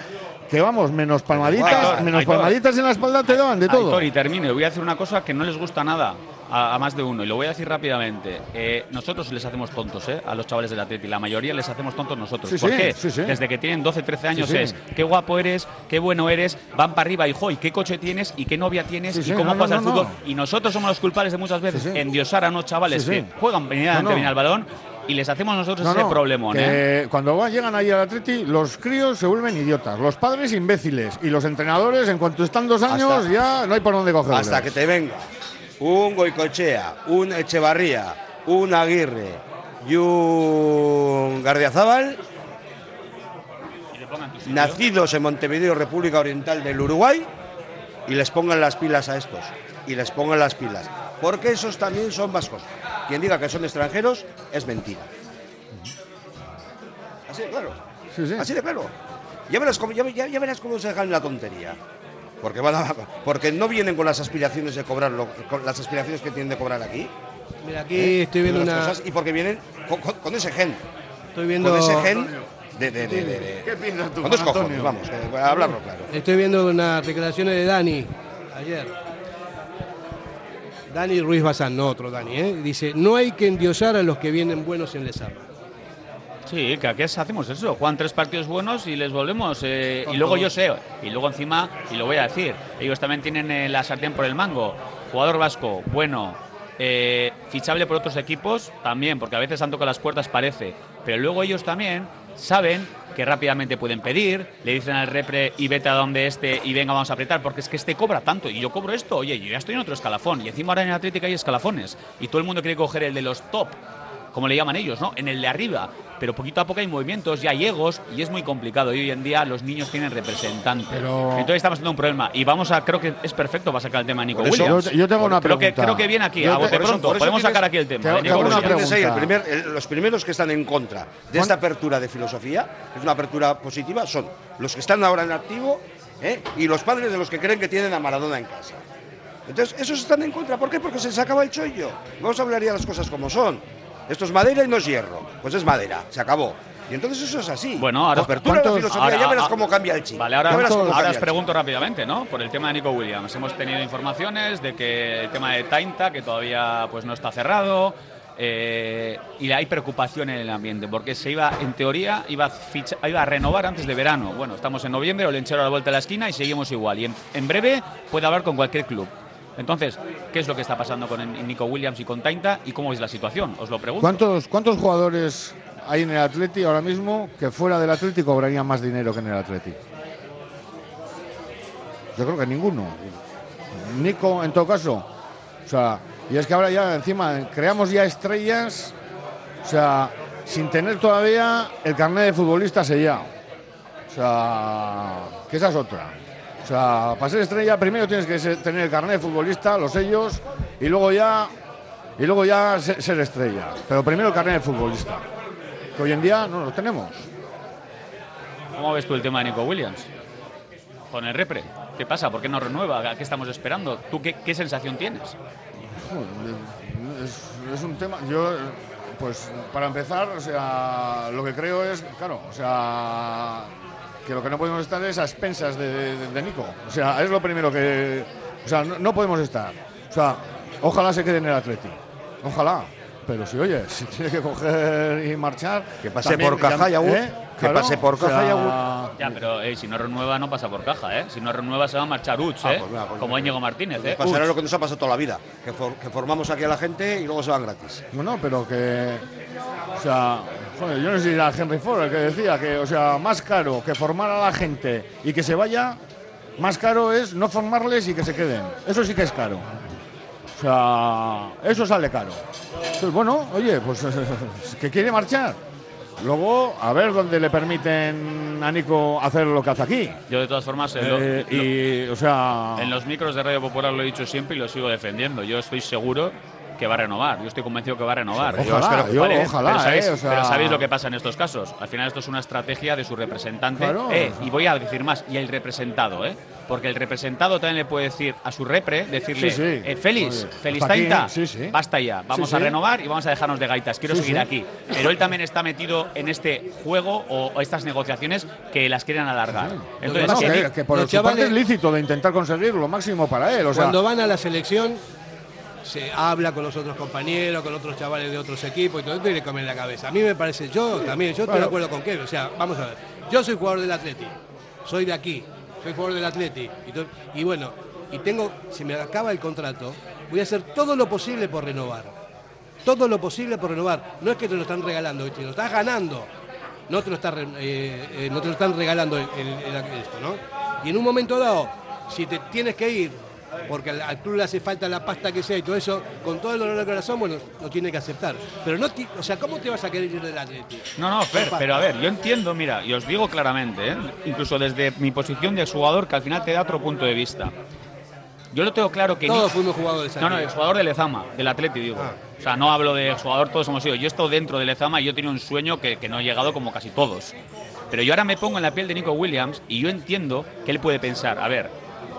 que vamos, menos palmaditas, Aitor, menos Aitor. palmaditas en la espalda te daban de todo. Aitor, y termino. Voy a decir una cosa que no les gusta nada a, a más de uno, y lo voy a decir rápidamente. Eh, nosotros les hacemos tontos ¿eh? a los chavales del Atleti. La mayoría les hacemos tontos nosotros. Sí, ¿Por sí, qué? sí, sí. Desde que tienen 12, 13 años Sí, sí. es qué guapo eres, qué bueno eres, van para arriba y, jo, ¿y qué coche tienes? ¿Y qué novia tienes? Sí, ¿Y sí, cómo no, al no, fútbol? no. Y nosotros somos los culpables de muchas veces Sí, sí. endiosar a unos chavales Sí, sí. que juegan venidamente No, no. bien al balón y les hacemos nosotros No, ese no, problemón. ¿eh? Cuando llegan ahí al Atleti, los críos se vuelven idiotas, los padres imbéciles y los entrenadores, en cuanto están dos años, Hasta- ya no hay por dónde cogerlos. Hasta que te venga un Goicochea, un Echevarría, un Aguirre y un Gardiazabal, nacidos en Montevideo, República Oriental del Uruguay, y les pongan las pilas a estos. Y les pongan las pilas. Porque esos también son vascos. Quien diga que son extranjeros es mentira. Así de claro. Así de claro. Ya verás cómo, ya, ya- ya verás cómo se dejan la tontería. Porque, van a- porque no vienen con las aspiraciones de cobrar lo- con las aspiraciones que tienen de cobrar aquí. Mira, aquí ¿Eh? estoy viendo una. cosas- y porque vienen con, con- con ese gen. Estoy viendo. Con ese gen de. de, de, de- de- ¿Qué piensas tú, con dos Juan cojones, Antonio? vamos, eh, a hablarlo claro. Estoy viendo unas declaraciones de Dani ayer. Dani Ruiz Bazán, no otro Dani, ¿eh? Dice, no hay que endiosar a los que vienen buenos en Lezama. Sí, que aquí hacemos eso, juegan tres partidos buenos y les volvemos. eh, y luego yo sé, y luego encima, y lo voy a decir, ellos también tienen eh, la sartén por el mango. Jugador vasco, bueno, eh, fichable por otros equipos, también, porque a veces han tocado las puertas, parece. Pero luego ellos también saben que rápidamente pueden pedir, le dicen al repre y vete a donde esté y venga, vamos a apretar, porque es que este cobra tanto y yo cobro esto, oye, yo ya estoy en otro escalafón. Y encima ahora en Atlética hay escalafones y todo el mundo quiere coger el de los top como le llaman ellos, ¿no? En el de arriba. Pero poquito a poco hay movimientos, ya hay egos y es muy complicado. Y hoy en día los niños tienen representantes. Pero- Entonces estamos teniendo un problema. Y vamos a, creo que es perfecto para sacar el tema de Nico eso- Williams. Yo, yo tengo una creo pregunta. Que, creo que viene aquí, Yo a te- bote pronto. Podemos tienes- sacar aquí el tema. te- de te Nico una ahí el pregunta. primer- el- los primeros que están en contra de esta apertura de filosofía, que es una apertura positiva, son los que están ahora en activo ¿eh? y los padres de los que creen que tienen a Maradona en casa. Entonces, esos están en contra. ¿Por qué? Porque se les acaba el chollo. Vamos a hablar ya las cosas como son. Esto es madera y no es hierro. Pues es madera, se acabó. Y entonces eso es así. Bueno, ahora apertura de la ¿cuántos- filosofía, ahora- ya verás ah, cómo cambia el chip. Vale, ahora, ahora os pregunto rápidamente, ¿no? Por el tema de Nico Williams. Hemos tenido informaciones de que el tema de Tainta, que todavía pues no está cerrado, eh, y hay preocupación en el ambiente, porque se iba, en teoría, iba a, ficha- iba a renovar antes de verano. Bueno, estamos en noviembre, Olenchero a la vuelta de la esquina y seguimos igual. Y en, en breve puede hablar con cualquier club. Entonces, ¿qué es lo que está pasando con Nico Williams y con Tainta y cómo es la situación? Os lo pregunto. ¿Cuántos, ¿Cuántos jugadores hay en el Atleti ahora mismo que fuera del Atleti cobrarían más dinero que en el Atleti? Yo creo que ninguno. Nico, en todo caso. O sea, y es que ahora ya encima creamos ya estrellas, o sea, sin tener todavía el carnet de futbolista sellado. O sea, que esa es otra. O sea, para ser estrella primero tienes que ser- tener el carnet de futbolista, los sellos, y luego ya y luego ya se- ser estrella. Pero primero el carnet de futbolista. Que hoy en día no lo tenemos. ¿Cómo ves tú el tema de Nico Williams? Con el repre. ¿Qué pasa? ¿Por qué no renueva? ¿A qué estamos esperando? ¿Tú qué, qué sensación tienes? Joder, Es, es un tema. Yo, pues para empezar, o sea, lo que creo es, claro, o sea, que lo que no podemos estar es a expensas de, de- de Nico. O sea, es lo primero que. O sea, no, no podemos estar. O sea, ojalá se quede en el Atleti. Ojalá. Pero si, oye, si tiene que coger y marchar. Que pase por caja y agur. Que pase por caja y agur. Ya, pero eh, si no renueva, no pasa por caja, ¿eh? Si no renueva, se va a marchar Uch, Ah, ¿eh? pues mira, pues Como Íñigo Martínez, ¿eh? Pasará Uch. lo que nos ha pasado toda la vida, que, for- que formamos aquí a la gente y luego se van gratis. Bueno, pero que. O sea, joder, yo no sé si era Henry Ford el que decía que, o sea, más caro que formar a la gente y que se vaya, más caro es no formarles y que se queden. Eso sí que es caro. O sea, eso sale caro. Entonces, bueno, oye, pues que quiere marchar. Luego, a ver dónde le permiten a Nico hacer lo que hace aquí. Yo, de todas formas, en, lo- Eh, lo- y, o sea. en los micros de Radio Popular lo he dicho siempre y lo sigo defendiendo. Yo estoy seguro que va a renovar. Yo estoy convencido que va a renovar. Ojalá, yo yo vale, ojalá, Pero sabéis, eh, o sea- pero sabéis lo que pasa en estos casos. Al final esto es una estrategia de su representante. Claro. Eh, y voy a decir más, y el representado, ¿eh? Porque el representado también le puede decir a su repre, decirle, Sí, sí. eh, Félix, Félix sí, sí. basta ya, vamos Sí, a renovar y vamos a dejarnos de gaitas, quiero Sí, seguir sí. aquí. Pero él también está metido en este juego o, o estas negociaciones que las quieren alargar. Entonces, No, que por su parte chavales- es lícito de intentar conseguir lo máximo para él. O sea, Cuando van a la selección, se habla con los otros compañeros, con otros chavales de otros equipos y todo esto y le comen la cabeza. A mí me parece, yo también, yo estoy de acuerdo con Kevin. O sea, vamos a ver. Yo soy jugador del Atleti, soy de aquí, soy jugador del Atleti. Y, bueno, y tengo, si me acaba el contrato, voy a hacer todo lo posible por renovar. Todo lo posible por renovar. No es que te lo están regalando, te lo estás ganando. No te lo, está eh, eh, no te lo están regalando el- el- el- esto, ¿no? Y en un momento dado, si te tienes que ir, porque al, al club le hace falta la pasta que sea y todo eso, con todo el dolor del corazón, bueno, lo tiene que aceptar. Pero no, ti- o sea, ¿cómo te vas a querer ir del Atleti? No, no, Fer, pero a ver, yo entiendo, mira, y os digo claramente, ¿eh? incluso desde mi posición de exjugador, que al final te da otro punto de vista. Yo lo tengo claro que... Todos Nick- fuimos jugadores No, no, el jugador del Lezama, del Atleti, digo. Ah. O sea, no hablo de jugador, todos hemos sido. Yo he estado dentro del Lezama y yo tenido un sueño que, que no he llegado como casi todos. Pero yo ahora me pongo en la piel de Nico Williams y yo entiendo que él puede pensar, a ver,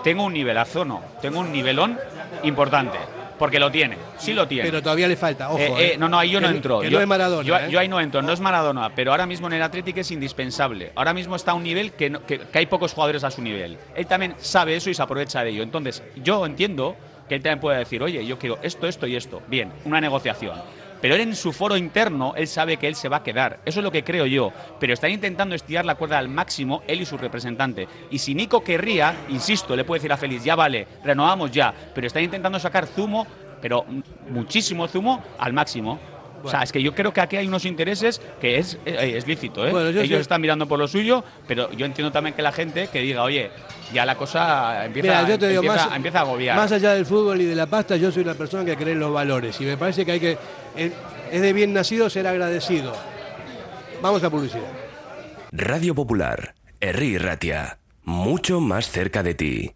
tengo un nivelazo, no, tengo un nivelón importante, porque lo tiene, sí lo tiene. Pero todavía le falta, ojo. Eh, eh, eh. no, no, ahí yo Que no entro. Que yo, no es Maradona. Yo, eh. yo ahí no entro, no es Maradona, pero ahora mismo en el Atlético es indispensable. Ahora mismo está a un nivel que, no- que, que hay pocos jugadores a su nivel. Él también sabe eso y se aprovecha de ello. Entonces, yo entiendo que él también puede decir, oye, yo quiero esto, esto y esto. Bien, una negociación. Pero él en su foro interno, él sabe que él se va a quedar. Eso es lo que creo yo. Pero están intentando estirar la cuerda al máximo él y su representante. Y si Nico querría, insisto, le puede decir a Félix, ya vale, renovamos ya. Pero están intentando sacar zumo, pero muchísimo zumo, al máximo. O sea, es que yo creo que aquí hay unos intereses que es, eh, es lícito, ¿eh? Bueno, Ellos sé- están mirando por lo suyo, pero yo entiendo también que la gente que diga, oye, ya la cosa empieza, Mira, yo te digo, empieza, más, empieza a agobiar. más allá del fútbol y de la pasta, yo soy una persona que cree en los valores. Y me parece que hay que. Es, de bien nacido ser agradecido. Vamos a publicidad. Radio Popular, Herri Ratia, mucho más cerca de ti.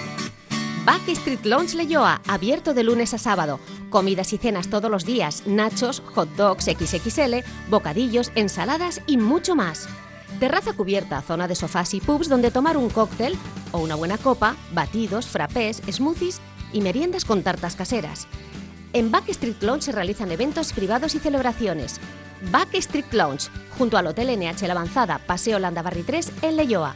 Backstreet Lounge Leyoa, abierto de lunes a sábado. Comidas y cenas todos los días, nachos, hot dogs XXL, bocadillos, ensaladas y mucho más. Terraza cubierta, zona de sofás y pubs donde tomar un cóctel o una buena copa, batidos, frappés, smoothies y meriendas con tartas caseras. En Backstreet Lounge se realizan eventos privados y celebraciones. Backstreet Lounge, junto al Hotel NH La Avanzada, Paseo Landabarri 3 en Leyoa.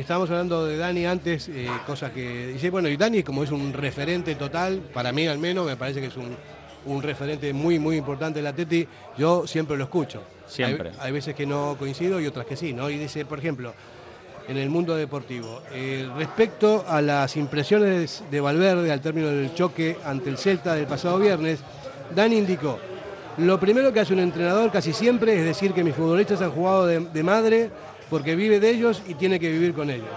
Estábamos hablando de Dani antes, eh, cosa que dice, bueno, y Dani como es un referente total, para mí al menos, me parece que es un, un referente muy, muy importante del Atleti, yo siempre lo escucho. Siempre. Hay, hay veces que no coincido y otras que sí, ¿no? Y dice, por ejemplo, en el mundo deportivo, eh, respecto a las impresiones de Valverde al término del choque ante el Celta del pasado viernes, Dani indicó, lo primero que hace un entrenador casi siempre es decir que mis futbolistas han jugado de, de madre porque vive de ellos y tiene que vivir con ellos.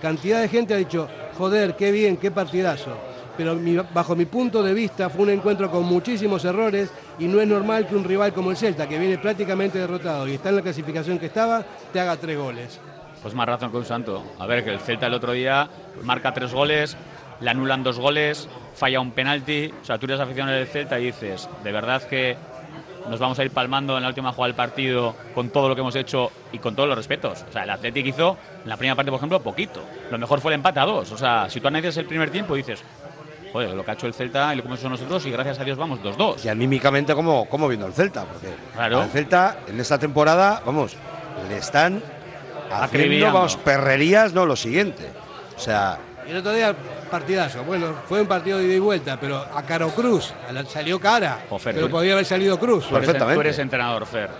Cantidad de gente ha dicho, joder, qué bien, qué partidazo. Pero mi- bajo mi punto de vista fue un encuentro con muchísimos errores y no es normal que un rival como el Celta, que viene prácticamente derrotado y está en la clasificación que estaba, te haga tres goles. Pues más razón que un santo. A ver, que el Celta el otro día marca tres goles, le anulan dos goles, falla un penalti. O sea, tú eres aficionado del Celta y dices, de verdad que nos vamos a ir palmando en la última jugada del partido con todo lo que hemos hecho y con todos los respetos. O sea, el Atlético hizo en la primera parte, por ejemplo, poquito. Lo mejor fue el empate a dos. O sea, si tú analizas el primer tiempo dices, joder, lo que ha hecho el Celta y lo que hemos hecho nosotros y gracias a Dios vamos 2-2. Y anímicamente, ¿cómo, cómo viendo el Celta? Porque Claro. al Celta en esta temporada, vamos, le están haciendo, Acribillando. vamos, perrerías, no lo siguiente. O sea, Y el otro día, partidazo. Bueno, fue un partido de ida y vuelta, pero a Caro Cruz a la- salió cara. Fer, pero tú- podía haber salido Cruz. Tú eres, tú eres entrenador, Fer.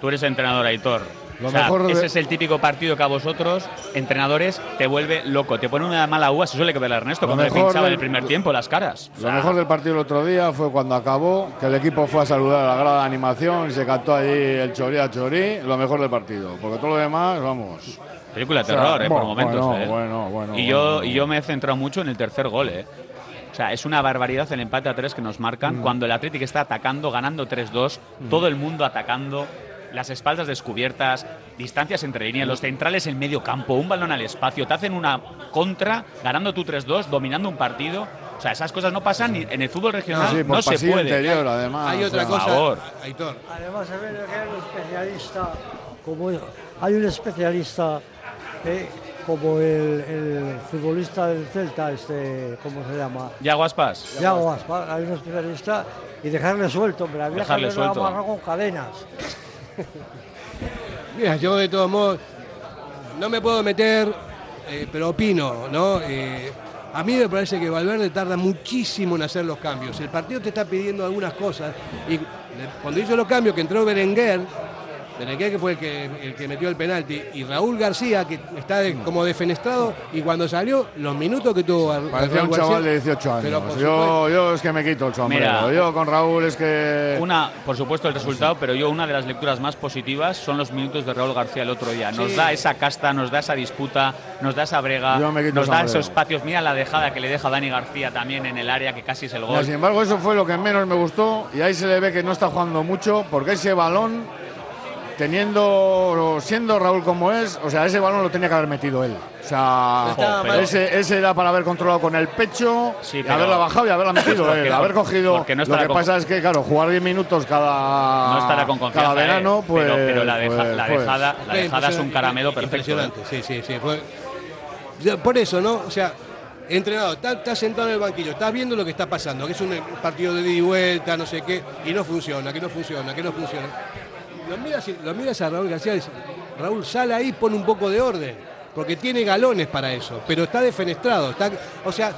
Tú eres entrenador, Aitor. Lo O sea, mejor de- ese es el típico partido que a vosotros, entrenadores, te vuelve loco. Te pone una mala uva, se suele que ver a Ernesto Lo cuando le mejor pinchaba en el primer tiempo las caras. O Lo sea, mejor del partido el otro día fue cuando acabó, que el equipo fue a saludar a la grada de animación y se cantó allí el chorí a chorí, lo mejor del partido. Porque todo lo demás, vamos. Película de O sea, terror, eh, por bueno, momentos. bueno, eh. bueno, bueno, y, yo, bueno. y yo me he centrado mucho en el tercer gol. Eh. O sea, es una barbaridad el empate a tres que nos marcan Mm. cuando el Atlético está atacando, ganando 3-2, todo el mundo atacando, las espaldas descubiertas, distancias entre líneas, los centrales en medio campo, un balón al espacio, te hacen una contra, ganando tú 3-2, dominando un partido. O sea, esas cosas no pasan ni en el fútbol regional, Sí, por no se puede. interior, además, Hay o otra sea, cosa, por favor. Aitor. Además, hay un especialista como hay un especialista eh, como el, el futbolista del Celta, este, ¿cómo se llama? Yago Aspas. Yago Aspas, hay un especialista y dejarle suelto, pero había Dejarle que suelto. amarrado con cadenas. Mira, yo de todos modos no me puedo meter, eh, pero opino, ¿no? Eh, a mí me parece que Valverde tarda muchísimo en hacer los cambios. El partido te está pidiendo algunas cosas y cuando hizo los cambios que entró Berenguer, Berenguer que fue el que, el que metió el penalti, y Raúl García que está de- como defenestrado y cuando salió, los minutos que tuvo Raúl Parecía un García- chaval de 18 Pero años. Yo, yo es que me quito el sombrero. Mira. yo con Raúl es que. Una, por supuesto, el resultado, pero yo una de las lecturas más positivas son los minutos de Raúl García el otro día. Nos Sí. da esa casta, nos da esa disputa, nos da esa brega, Yo me quito nos da esos espacios. Mira la dejada que le deja Dani García también en el área, que casi es el gol. sin embargo, eso fue lo que menos me gustó y ahí se le ve que no está jugando mucho porque ese balón, teniendo, siendo Raúl como es, o sea, ese balón lo tenía que haber metido él. O sea, ese, ese era para haber controlado con el pecho y pero- haberla bajado y haberla metido Porque él. haber cogido. no lo que con- pasa es que, claro, jugar 10 minutos cada, no estará con confianza. cada verano, eh, pues. pero, pero la, deja- pues- la pues. dejada, la dejada es un caramelo perfecto. Impresionante, eh. sí, sí, sí. Fue... Por eso, ¿no? O sea, entrenador, estás está sentado en el banquillo, estás viendo lo que está pasando, que es un partido de ida y vuelta, no sé qué, y no funciona, que no funciona, que no funciona. Lo miras, y- lo miras a Raúl García y Raúl, sale ahí, pone un poco de orden, porque tiene galones para eso, pero está defenestrado. Está, o sea,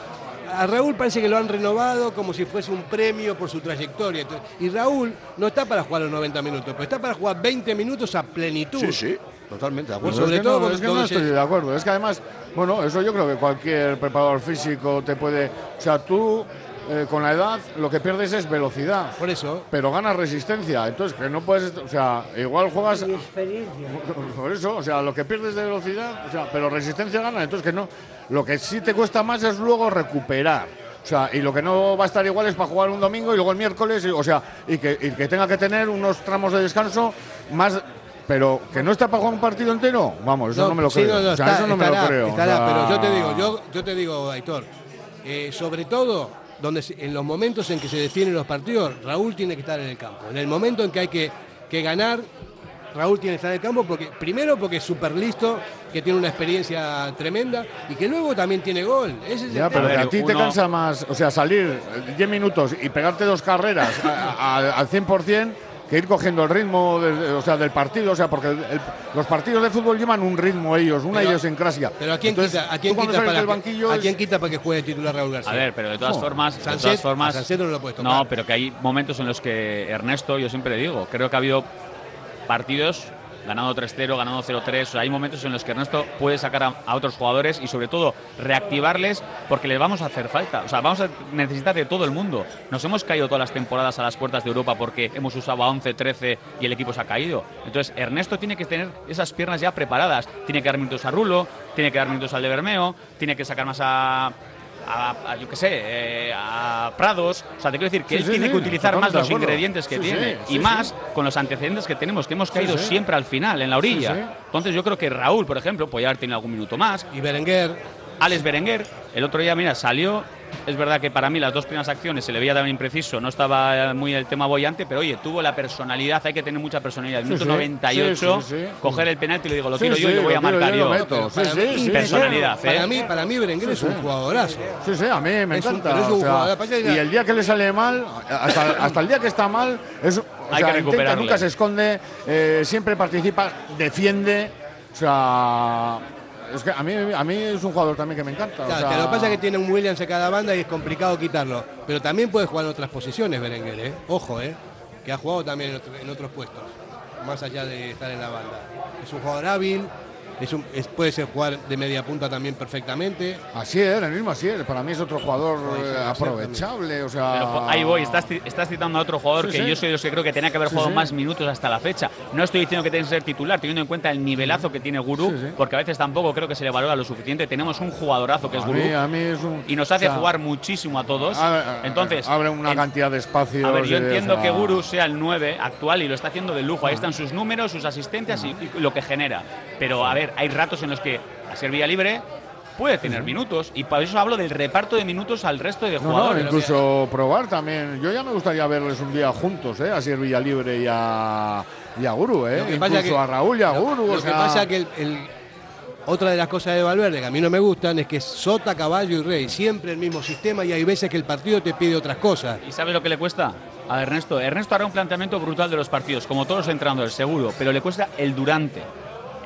a Raúl parece que lo han renovado como si fuese un premio por su trayectoria. Entonces, Y Raúl no está para jugar los 90 minutos, pero está para jugar 20 minutos a plenitud. Sí, sí, totalmente de Pues acuerdo. sobre es que todo no, es que estoy de acuerdo. Es que además, bueno, eso yo creo que cualquier preparador físico te puede. O sea, tú eh, con la edad lo que pierdes es velocidad. Por eso. Pero ganas resistencia. Entonces, que no puedes. O sea, igual juegas. Por eso, o sea, lo que pierdes de velocidad, o sea, pero resistencia gana. Entonces, que no. Lo que sí te cuesta más es luego recuperar. O sea, y lo que no va a estar igual es para jugar un domingo y luego el miércoles, y- o sea, y que, y que tenga que tener unos tramos de descanso más Pero que no está para jugar un partido entero, vamos, eso no, me lo sí, creo. no, no, o sea, está- eso no me lo creo. o estará, sea, pero yo te digo, yo, yo te digo, Aitor, eh, sobre todo donde se- en los momentos en que se definen los partidos, Raúl tiene que estar en el campo. En el momento en que hay que, que ganar, Raúl tiene que estar en el campo porque primero porque es súper listo, que tiene una experiencia tremenda y que luego también tiene gol. Ese es Ya, el pero tema. que a ti te cansa más, o sea, salir eh, 10 minutos y pegarte dos carreras al 100% que ir cogiendo el ritmo de- o sea, del partido, o sea, porque el- el- los partidos de fútbol llevan un ritmo ellos, una Pero- idiosincrasia. Pero ¿a quién Entonces, quita, a quién quita para que- banquillo ¿a es- quién quita para que juegue titular Raúl García? A ver, pero de todas No. formas, de todas formas, no lo puedes tocar. no, pero que hay momentos en los que Ernesto, yo siempre le digo, creo que ha habido partidos ganando 3-0, ganando 0-3, o sea, hay momentos en los que Ernesto puede sacar a, a otros jugadores y sobre todo reactivarles porque les vamos a hacer falta, o sea, vamos a necesitar de todo el mundo. Nos hemos caído todas las temporadas a las puertas de Europa porque hemos usado a 11, 13 y el equipo se ha caído. Entonces, Ernesto tiene que tener esas piernas ya preparadas, tiene que dar minutos a Rulo, tiene que dar minutos al de Bermeo, tiene que sacar más a a, a, yo qué sé, eh, a Prados. O sea, te quiero decir que Sí, él sí, tiene sí, que utilizar más los ingredientes que Sí, tiene. sí, y sí, más sí. con los antecedentes que tenemos, que hemos caído sí. siempre al final, en la orilla. Sí, sí. Entonces yo creo que Raúl, por ejemplo, podría haber tenido algún minuto más. Y Berenguer. Alex Berenguer, el otro día, mira, salió. Es verdad que para mí las dos primeras acciones se le veía también impreciso, no estaba muy el tema bollante, pero oye, tuvo la personalidad, hay que tener mucha personalidad. Minuto sí. 98, Sí, sí, sí. coger el penalti y le digo, lo Sí, tiro yo y lo voy a marcar yo Personalidad, ¿eh? Para mí, para mí Berenguer es un jugadorazo. Sí, sí, a mí me Es encanta. un o sea, y el día que le sale mal, hasta, hasta el día que está mal, es, Hay sea, que intenta, recuperarle. nunca se esconde, eh, siempre participa, defiende. O sea, es que a mí, a mí es un jugador también que me encanta. o Claro, sea, que lo que pasa es que tiene un Williams en cada banda y es complicado quitarlo. Pero también puede jugar en otras posiciones, Berenguer, ¿eh? Ojo, ¿eh? Que ha jugado también en, otro- en otros puestos, más allá de estar en la banda. Es un jugador hábil, es un- es- puede ser jugar de media punta también perfectamente. Así es, el mismo así es. Para mí es otro jugador eh, aprovechable. O sea, Pero ahí voy, estás, estás citando a otro jugador Sí, que sí. yo soy de los que creo que tenía que haber Sí, jugado sí. más minutos hasta la fecha. No estoy diciendo que tiene que ser titular, teniendo en cuenta el nivelazo que tiene sí. porque a veces tampoco creo que se le valora lo suficiente. Tenemos un jugadorazo que es a Gurú mí, a mí es un. y nos hace o sea, jugar muchísimo a todos. abre- Entonces, abre una en- cantidad de espacios. a ver, yo o entiendo sea, que Guru sea el 9 actual y lo está haciendo de lujo. Ahí están sus números, sus asistencias y, y lo que genera. Pero a ver, hay ratos en los que a ser vía libre puede tener minutos y por eso hablo del reparto de minutos al resto de No, no, jugadores. incluso probar también. Yo ya me gustaría verles un día juntos, ¿eh? A Sir Villalibre y a, y a Guru, ¿eh? Incluso que- a Raúl y a lo- Guru. Lo, o que sea, pasa que el, el- otra de las cosas de Valverde que a mí no me gustan es que es sota, caballo y rey, siempre el mismo sistema y hay veces que el partido te pide otras cosas. ¿Y sabes lo que le cuesta? A Ernesto. Ernesto hará un planteamiento brutal de los partidos, como todos los entrenadores, seguro, pero le cuesta el durante.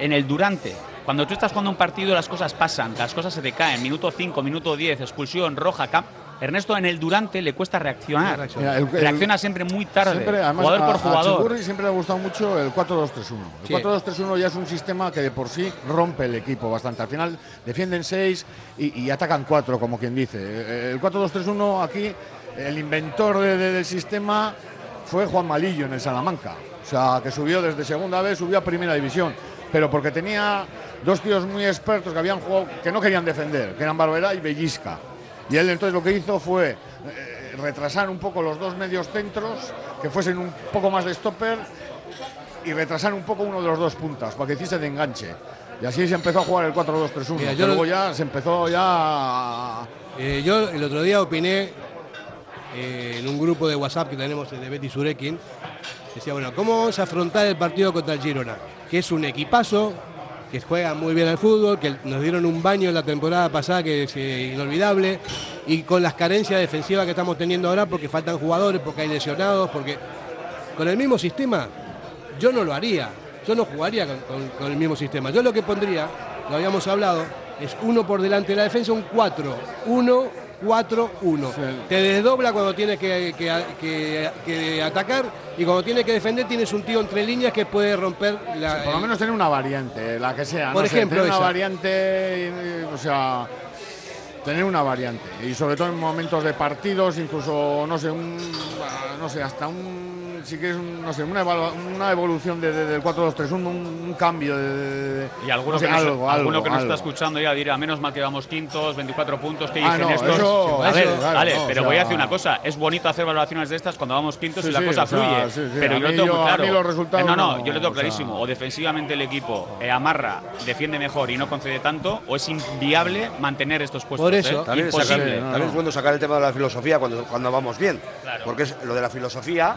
En el durante. Cuando tú estás jugando un partido, las cosas pasan, las cosas se te caen. Minuto 5, minuto 10, expulsión, roja, cap. Ernesto en el durante le cuesta reaccionar. Mira, el- el- Reacciona siempre muy tarde. Siempre, además, jugador por a- A jugador. Chigurri siempre le ha gustado mucho el 4-2-3-1. El Sí. 4-2-3-1 ya es un sistema que de por sí rompe el equipo bastante. Al final defienden 6 y, y atacan 4, como quien dice. El 4-2-3-1 aquí, el inventor de- de- del sistema fue Juan Malillo en el Salamanca. O sea, que subió desde segunda vez, subió a primera división. Pero porque tenía dos tíos muy expertos que habían jugado, que no querían defender, que eran Barberá y Bellisca. Y él entonces lo que hizo fue eh, retrasar un poco los dos medios centros, que fuesen un poco más de stopper y retrasar un poco uno de los dos puntas, para que hiciese de enganche. Y así se empezó a jugar el 4-2-3-1. Mira, que yo lo- luego ya se empezó ya a- Eh, yo el otro día opiné eh, en un grupo de WhatsApp que tenemos de Betty Surekin. Decía, bueno, ¿cómo vamos a afrontar el partido contra el Girona? Que es un equipazo, que juega muy bien al fútbol, que nos dieron un baño en la temporada pasada que es eh, inolvidable, y con las carencias defensivas que estamos teniendo ahora porque faltan jugadores, porque hay lesionados, porque con el mismo sistema yo no lo haría. Yo no jugaría con, con- el mismo sistema. Yo lo que pondría, lo habíamos hablado, es uno por delante de la defensa, un 4. 1, 4, 1. Te desdobla cuando tienes que, que- que- que atacar y cuando tienes que defender tienes un tío entre líneas que puede romper la... por lo menos tener una variante, la que sea. Por no sé, ejemplo, tener una variante, eh, o sea, tener una variante. Y sobre todo en momentos de partidos, incluso, no sé, un, no sé hasta un si quieres, un- no sé, una, evalua- una evolución de, de- del 4-2-3, un, un- un cambio de, de- de- Y alguno, no sé, que, nos, algo, alguno algo, que nos está escuchando ya dirá, menos mal que vamos quintos, 24 puntos, que Ah, dicen no, estos. eso- a ver, eso, claro, vale, no, o pero sea- voy a decir una cosa, es bonito hacer valoraciones de estas cuando vamos quintos Sí, y la sí, cosa o sea, fluye. sí, sí, pero yo lo tengo yo- claro. los resultados Eh, no, no, yo lo tengo o sea- clarísimo. O defensivamente el equipo eh, amarra, defiende mejor y no concede tanto, o es inviable mantener estos puestos. Por eso. ¿eh? También, es sacar- Imposible. también es bueno sacar el tema de la filosofía cuando, cuando vamos bien. Claro. Porque es, lo de la filosofía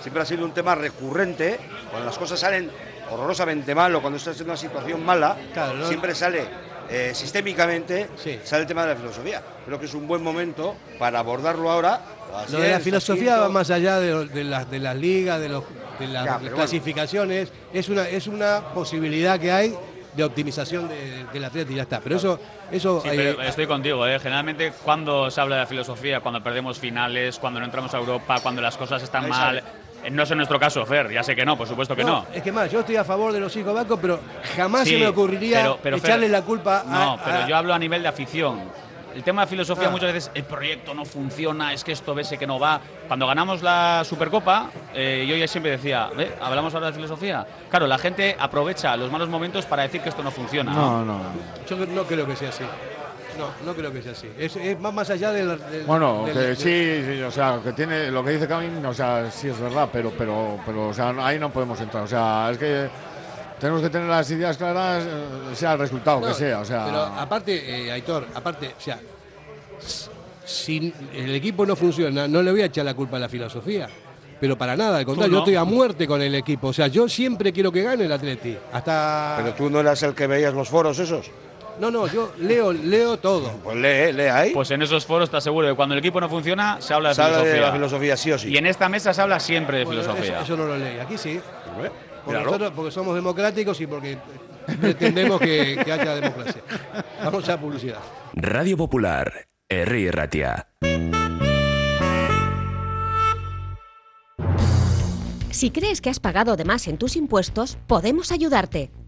siempre ha sido un tema recurrente. Cuando las cosas salen horrorosamente mal o cuando estás en una situación mala, Claro, ¿no? siempre sale eh, sistémicamente sale el tema de la filosofía. Creo que es un buen momento para abordarlo ahora. Así Lo de la filosofía va más allá de, de las, de las ligas, de, los, de las Ya, clasificaciones. Es, una, es una posibilidad que hay de optimización de- del atleta y ya está. Pero eso, eso Sí, eh, pero estoy contigo, ¿eh? Generalmente cuando se habla de la filosofía, cuando perdemos finales, cuando no entramos a Europa, cuando las cosas están Ahí mal. No es en nuestro caso, Fer, ya sé que no, por supuesto que no. Es que más, yo estoy a favor de los hijos bancos, pero jamás Sí, se me ocurriría pero- pero, Fer, echarle la culpa a. No, pero a- yo hablo a nivel de afición. El tema de filosofía Ah. muchas veces, el proyecto no funciona, es que esto ves que no va. Cuando ganamos la Supercopa, eh, yo ya siempre decía. ¿hablamos ahora de filosofía? Claro, la gente aprovecha los malos momentos para decir que esto no funciona. No, no. Yo no creo que sea así. No, no creo que sea así. Es, es más, más allá del. del- Bueno, del- que del- sí, sí, o sea, que tiene lo que dice Camin, o sea, sí es verdad, pero, pero, pero, o sea, no- ahí no podemos entrar. O sea, es que tenemos que tener las ideas claras, eh, sea el resultado No, que sea. O sea, Pero aparte, eh, Aitor, aparte, o sea, si el equipo no funciona, no le voy a echar la culpa a la filosofía. Pero para nada, al contrario, no. yo estoy a muerte con el equipo. O sea, yo siempre quiero que gane el Atleti. Hasta. Pero tú no eras el que veías los foros esos. No, no, yo leo, leo todo. Pues lee, lee ahí. Pues en esos foros te aseguro que cuando el equipo no funciona, se habla de Se habla de filosofía. la filosofía sí o sí. Y en esta mesa se habla siempre de Bueno, filosofía. Eso, eso no lo leí. Aquí sí. Porque, nosotros- porque somos democráticos y porque pretendemos que, que haya democracia. Vamos a publicidad. Radio Popular, Herri Ratia. Si crees que has pagado de más en tus impuestos, podemos ayudarte.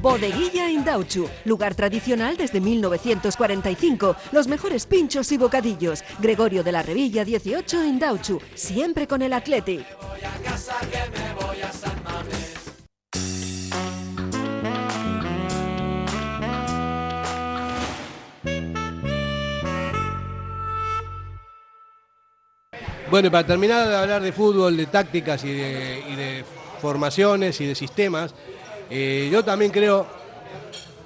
Bodeguilla Indauchu, lugar tradicional desde 1945. Los mejores pinchos y bocadillos. Gregorio de la Revilla 18 Indauchu, siempre con el Athletic. Bueno, y para terminar de hablar de fútbol, de tácticas y de, y de formaciones y de sistemas, eh, yo también creo,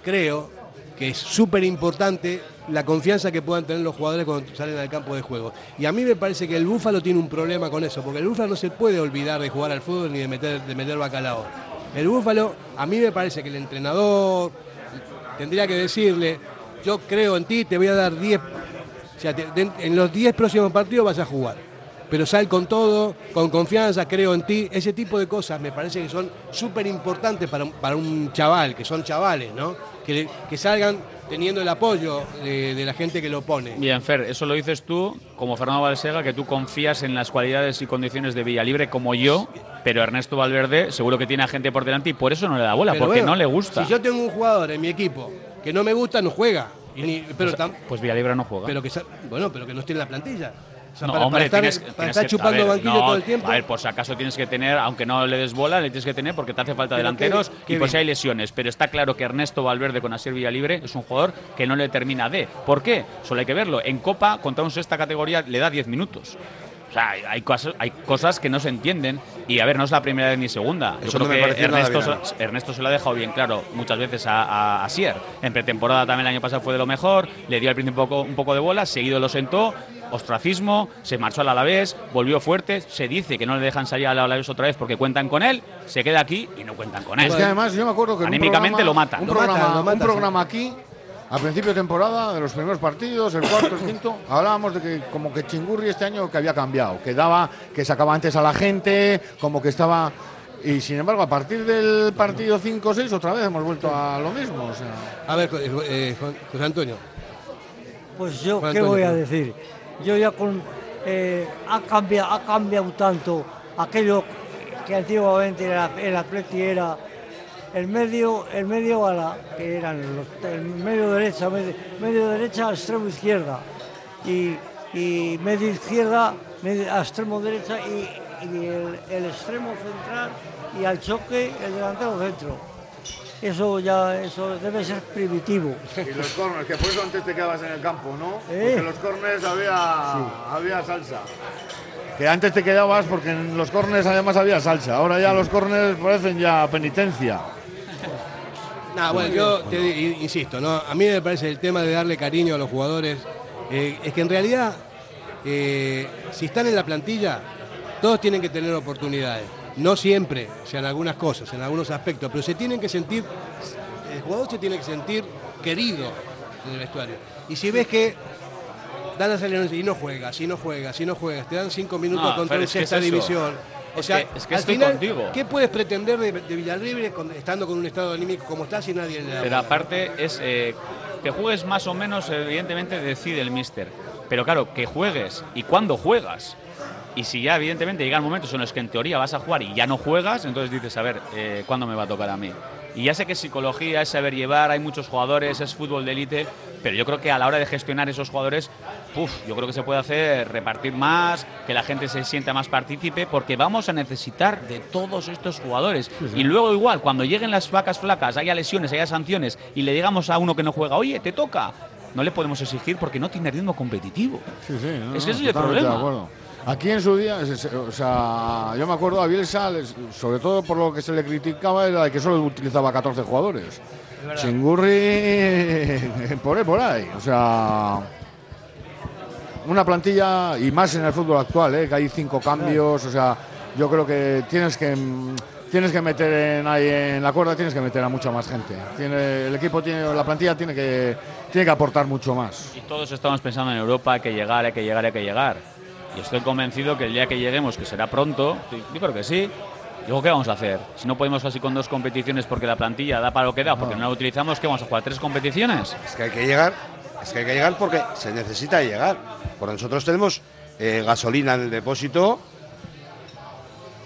creo que es súper importante la confianza que puedan tener los jugadores cuando salen al campo de juego. Y a mí me parece que el Búfalo tiene un problema con eso, porque el Búfalo no se puede olvidar de jugar al fútbol ni de meter, de meter bacalao. El Búfalo, a mí me parece que el entrenador tendría que decirle, yo creo en ti, te voy a dar 10, o sea, en los 10 próximos partidos vas a jugar. Pero sal con todo, con confianza, creo en ti. Ese tipo de cosas me parece que son súper importantes para, un- para un chaval, que son chavales, ¿no? Que, salgan teniendo el apoyo de, de la gente que lo pone. Bien, Fer, eso lo dices tú, como Fernando Valsega, que tú confías en las cualidades y condiciones de Villalibre como yo, pero Ernesto Valverde seguro que tiene a gente por delante y por eso no le da bola, Pero porque bueno, no le gusta. Si yo tengo un jugador en mi equipo que no me gusta, no juega. Y ni- pero pues, pues Villalibre no juega. pero que bueno, pero que no esté en la plantilla. O sea, no, para, hombre, para estar, tienes, para tienes estar que- chupando ver, banquillo no, todo el tiempo. A ver, por si acaso tienes que tener, aunque no le des bola, le tienes que tener porque te hace falta Pero delanteros qué- qué y bien. hay lesiones. Pero está claro que Ernesto Valverde con Asier Villalibre es un jugador que no le termina de. ¿Por qué? Solo hay que verlo. En Copa, contra un sexta categoría, le da 10 minutos. O sea, hay- hay cosas, hay cosas que no se entienden. Y a ver, no es la primera vez ni segunda. Yo Eso creo no que Ernesto, Ernesto se lo ha dejado bien claro muchas veces a, a, a Asier. En pretemporada también el año pasado fue de lo mejor. Le dio al principio un poco, un poco de bola, seguido lo sentó. Ostracismo, se marchó al Alavés, volvió fuerte. Se dice que no le dejan salir al Alavés otra vez porque cuentan con él. Se queda aquí y no cuentan con él. Es que además yo me acuerdo que en un Anímicamente programa- lo matan. Un Lo programa, matan, lo un matan, programa aquí, a principio de temporada, de los primeros partidos, el cuarto, el quinto, hablábamos de que como que Chingurri este año que había cambiado, que daba, que sacaba antes a la gente, como que estaba. Y sin embargo, a partir del partido 5-6, otra vez hemos vuelto a lo mismo. O sea. A ver, eh, eh, José Antonio. Pues yo, ¿qué voy a decir? Yo ya con... eh, ha, cambiado, ha cambiado tanto aquello que antiguamente era, el Atleti era el medio, el medio bala, que eran los, el medio derecha, medio, medio derecha, extremo izquierda, y, y medio izquierda, medio, a extremo derecha, y, y el, el extremo central, y al choque el delantero centro. Eso ya eso debe ser primitivo. Y los corners, que por eso antes te quedabas en el campo, ¿no? Eh. Porque en los corners había, había salsa. Que antes te quedabas porque en los corners además había salsa. Ahora ya los corners parecen ya penitencia. Nah, bueno, yo te insisto, ¿no? A mí me parece el tema de darle cariño a los jugadores. eh, es que en realidad, eh, si están en la plantilla, todos tienen que tener oportunidades. No siempre, o sea, en algunas cosas, en algunos aspectos, pero se tienen que sentir, el jugador se tiene que sentir querido en el vestuario. Y si ves que dan a salir y no juegas, si no juegas, si no juegas, te dan cinco minutos No, contra es que es sexta división. O Es sea, que- es que al estoy final, contigo. ¿qué puedes pretender de, de estando con un estado anímico como está si nadie le da Pero aparte es eh, que juegues más o menos, evidentemente decide el míster. Pero claro, que juegues y cuándo juegas. Y si ya evidentemente llegan momentos en los que en teoría vas a jugar y ya no juegas, entonces dices, a ver, eh, ¿cuándo me va a tocar a mí? Y ya sé que es psicología, es saber llevar, hay muchos jugadores, es fútbol de élite, pero yo creo que a la hora de gestionar esos jugadores, puf, yo creo que se puede hacer repartir más, que la gente se sienta más partícipe, porque vamos a necesitar de todos estos jugadores. Y luego igual, cuando lleguen las vacas flacas, haya lesiones, haya sanciones, y le digamos a uno que no juega, oye, te toca, no le podemos exigir porque no tiene ritmo competitivo. Sí, sí, no, Es que no, ese es el problema. Aquí en su día, o sea, yo me acuerdo a Bielsa, sobre todo por lo que se le criticaba, era de que solo utilizaba 14 jugadores. Chingurri, por ahí, por ahí. O sea, una plantilla, y más en el fútbol actual, ¿eh? que hay cinco cambios, o sea, yo creo que tienes que... Tienes que meter en, ahí en la cuerda, tienes que meter a mucha más gente. Tiene, el equipo tiene, la plantilla tiene que, tiene que aportar mucho más. Y todos estamos pensando en Europa, hay que llegar, hay que llegar, hay que llegar. Y estoy convencido que el día que lleguemos, que será pronto, yo creo que sí, Digo, ¿qué vamos a hacer? Si no podemos así con dos competiciones porque la plantilla da para lo que da, porque no la utilizamos, ¿qué vamos a jugar? ¿Tres competiciones? Es que hay que llegar, es que hay que llegar porque se necesita llegar. Porque nosotros tenemos eh, gasolina en el depósito,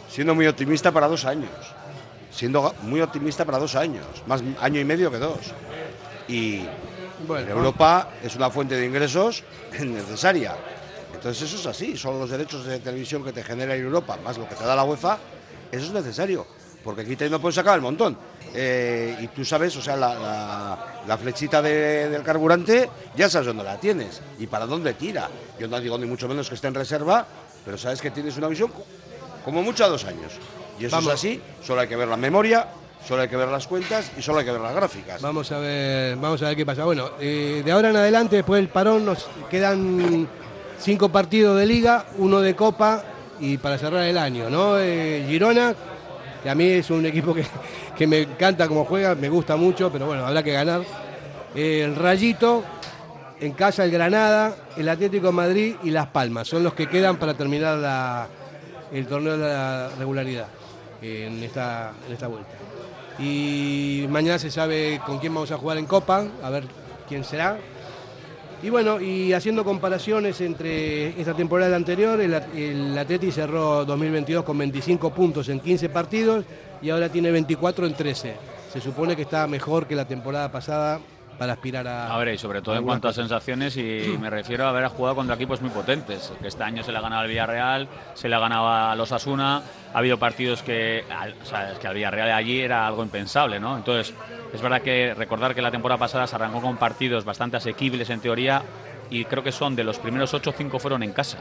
siendo muy optimista para dos años. Siendo muy optimista para dos años, más año y medio que dos. Y Europa es una fuente de ingresos necesaria. Entonces eso es así, son los derechos de televisión que te genera en Europa, más lo que te da la UEFA, eso es necesario, porque aquí te no puedes sacar el montón. Eh, y tú sabes, o sea, la, la- la flechita de- del carburante, ya sabes dónde la tienes y para dónde tira. Yo no digo ni mucho menos que esté en reserva, pero sabes que tienes una visión co- como mucho a dos años. Y eso Vamos. es así, solo hay que ver la memoria, solo hay que ver las cuentas y solo hay que ver las gráficas. Vamos a ver, vamos a ver qué pasa. Bueno, eh, de ahora en adelante, después del parón, nos quedan cinco partidos de liga, uno de copa y para cerrar el año, ¿no? Eh, Girona, que a mí es un equipo que, que me encanta cómo juega, me gusta mucho, pero bueno, habrá que ganar. Eh, el Rayito, en casa el Granada, el Atlético de Madrid y Las Palmas. Son los que quedan para terminar el torneo de la regularidad en esta, en esta vuelta. Y mañana se sabe con quién vamos a jugar en Copa, a ver quién será. Y bueno, y haciendo comparaciones entre esta temporada anterior, el, el Atleti cerró 2022 con 25 puntos en 15 partidos y ahora tiene 24 en 13. Se supone que está mejor que la temporada pasada para aspirar a... A ver, y sobre todo en cuanto a sensaciones, y me refiero a haber jugado contra equipos muy potentes. Que este año se le ha ganado al Villarreal, se le ha ganado a los Asuna, ha habido partidos que, al- o sea, es que al Villarreal allí era algo impensable, ¿no? Entonces, es verdad que recordar que la temporada pasada se arrancó con partidos bastante asequibles en teoría, y creo que son de los primeros 8 5 fueron en casa.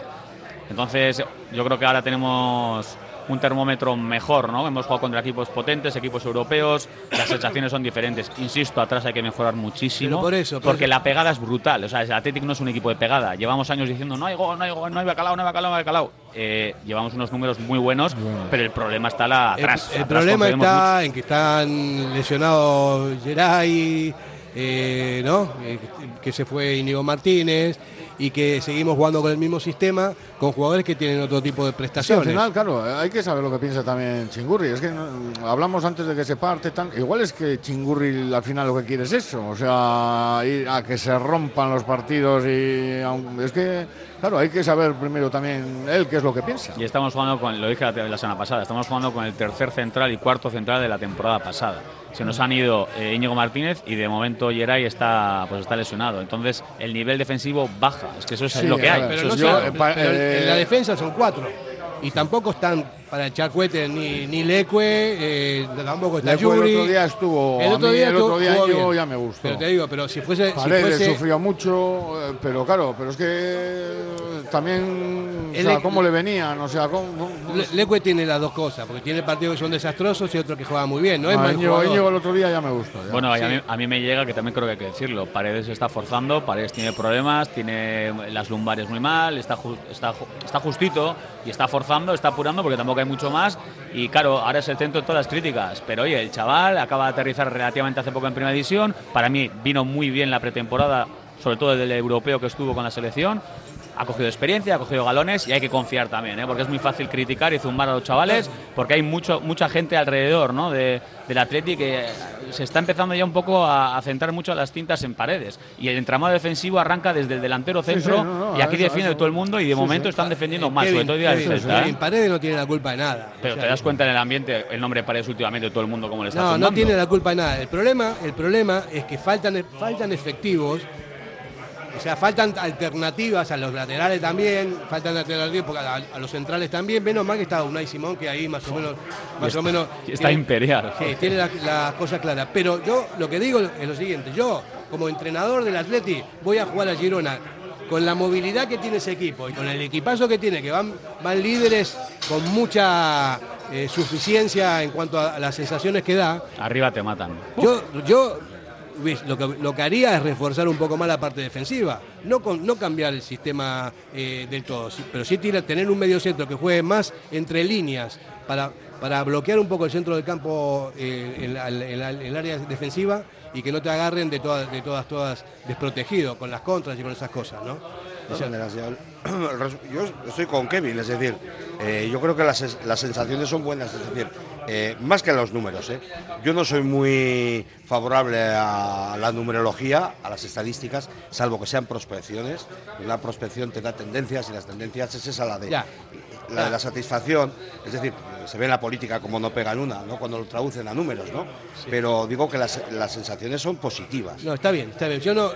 Entonces, yo creo que ahora tenemos un termómetro mejor, ¿no? Hemos jugado contra equipos potentes, equipos europeos, las sensaciones son diferentes. Insisto, atrás hay que mejorar muchísimo. Por eso, por porque eso. la pegada es brutal. O sea, el Athletic no es un equipo de pegada. Llevamos años diciendo no hay gol, no hay gol, no hay bacalao, no hay bacalao, no hay bacalao. Eh, llevamos unos números muy buenos, pero el problema está la, atrás. El, Atrás problema está en que están lesionados Geray, eh, ¿no? Eh, que se fue Íñigo Martínez y que seguimos jugando con el mismo sistema con jugadores que tienen otro tipo de Sí, al prestaciones. final, claro, hay que saber lo que piensa también Chingurri. Es que hablamos antes de que se parte tan. Igual es que Chingurri al final lo que quiere es eso. O sea, ir a que se rompan los partidos y. aun- Es que, claro, hay que saber primero también él qué es lo que piensa. Y estamos jugando con, lo dije la semana pasada, estamos jugando con el tercer central y cuarto central de la temporada pasada. Se nos han ido eh, Íñigo Martínez y de momento Geray está, pues está lesionado. Entonces el nivel defensivo baja. Es que eso es Sí, lo que hay. Pero, no pero eh, en la defensa son cuatro. Y tampoco están para echar cohetes ni, ni Leque, eh, tampoco está Leque el Yuri. otro día estuvo- El otro mí día, el otro estuvo- día jugó yo bien. ya me gustó. Pero te digo, pero si fuese. si Paredes fuese- sufrió mucho, eh, pero claro, pero es que también, o sea, cómo le venían, o sea, cómo, cómo- Le- Leque tiene las dos cosas, porque tiene partidos que son desastrosos y otros que juegan muy bien. No es Ah. Íñigo el otro día ya me gustó. ya. Bueno, a, mí, a mí me llega que también creo que hay que decirlo. Paredes se está forzando, Paredes tiene problemas, tiene las lumbares muy mal, está, ju- está, ju- está justito y está forzando, está apurando porque tampoco hay mucho más. Y claro, ahora es el centro de todas las críticas. Pero oye, el chaval acaba de aterrizar relativamente hace poco en primera división. Para mí vino muy bien la pretemporada, sobre todo del europeo que estuvo con la selección. Ha cogido experiencia, ha cogido galones y hay que confiar también, ¿eh? porque es muy fácil criticar y zumbar a los chavales, porque hay mucho, mucha gente alrededor ¿no? de, del Atleti que se está empezando ya un poco a, a centrar mucho las tintas en paredes. Y el entramado defensivo arranca desde el delantero Sí, sí, centro no, no, y aquí eso- defiende eso- todo el mundo y de momento están defendiendo Eh, mal, Kevin, sobre todo Kevin, defensa. Kevin ¿eh? Paredes no tiene la culpa de nada. Pero O sea, te das cuenta en el ambiente, el nombre Paredes últimamente, todo el mundo como le está No, no tiene la culpa de nada. El problema, el problema es que faltan, faltan efectivos, o sea, faltan alternativas a los laterales también, faltan alternativas a, a los centrales también. Menos mal que está Unai Simón, que ahí más o menos, más está- o menos. está imperial. Sí, tiene la, la cosa clara. Pero yo lo que digo es lo siguiente: yo, como entrenador del Atleti, voy a jugar a Girona. Con la movilidad que tiene ese equipo y con el equipazo que tiene, que van, van líderes con mucha eh, suficiencia en cuanto a las sensaciones que da, Arriba te matan. yo, yo lo, que, lo que haría es reforzar un poco más la parte defensiva, no, con, no cambiar el sistema eh, del todo, pero sí tira- tener un medio centro que juegue más entre líneas para, para bloquear un poco el centro del campo eh, en, el área defensiva y que no te agarren de todas, de todas, todas desprotegido con las contras y con esas cosas, ¿no? yo estoy con Kevin, es decir, eh, yo creo que las, las sensaciones son buenas, es decir, eh, más que los números. ¿eh? Yo no soy muy favorable a la numerología, a las estadísticas, salvo que sean prospecciones. Una prospección te da tendencias y las tendencias es esa la de, Ya. la, de la satisfacción, es decir, se ve en la política como no pegan una, ¿no? cuando lo traducen a números, ¿no? Pero digo que las, las sensaciones son positivas. No, está bien, está bien. Yo no-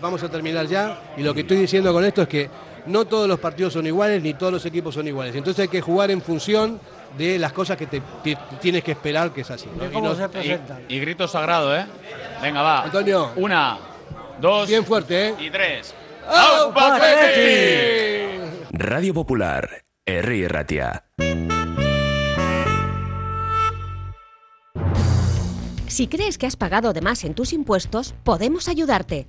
vamos a terminar ya y lo que estoy diciendo con esto es que no todos los partidos son iguales ni todos los equipos son iguales. Entonces hay que jugar en función de las cosas que te, te- tienes que esperar que es así. ¿no? Y no- Y, y grito sagrado, ¿eh? Venga, va. Antonio. Una, dos. Bien fuerte, ¿eh? Y tres. ¡Aupa Radio Popular, Herri Ratia. Si crees que has pagado de más en tus impuestos, podemos ayudarte.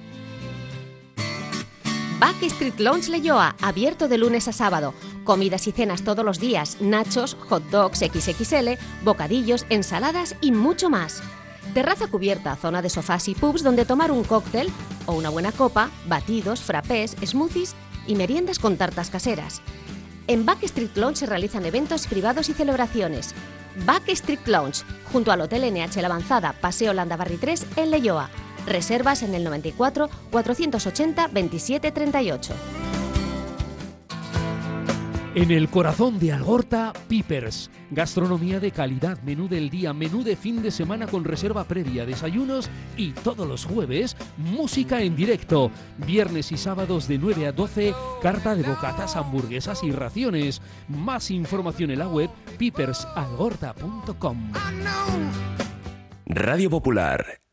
Backstreet Lounge Leyoa, abierto de lunes a sábado. Comidas y cenas todos los días, nachos, hot dogs XXL, bocadillos, ensaladas y mucho más. Terraza cubierta, zona de sofás y pubs donde tomar un cóctel o una buena copa, batidos, frappés, smoothies y meriendas con tartas caseras. En Backstreet Lounge se realizan eventos privados y celebraciones. Backstreet Lounge, junto al Hotel NH La Avanzada, Paseo Landabarri 3 en Leyoa. Reservas en el 94 480 27 38. En el corazón de Algorta, Pipers. Gastronomía de calidad, menú del día, menú de fin de semana con reserva previa, desayunos y todos los jueves, música en directo. Viernes y sábados de 9 a 12, carta de bocatas, hamburguesas y raciones. Más información en la web pipersalgorta.com. Radio Popular,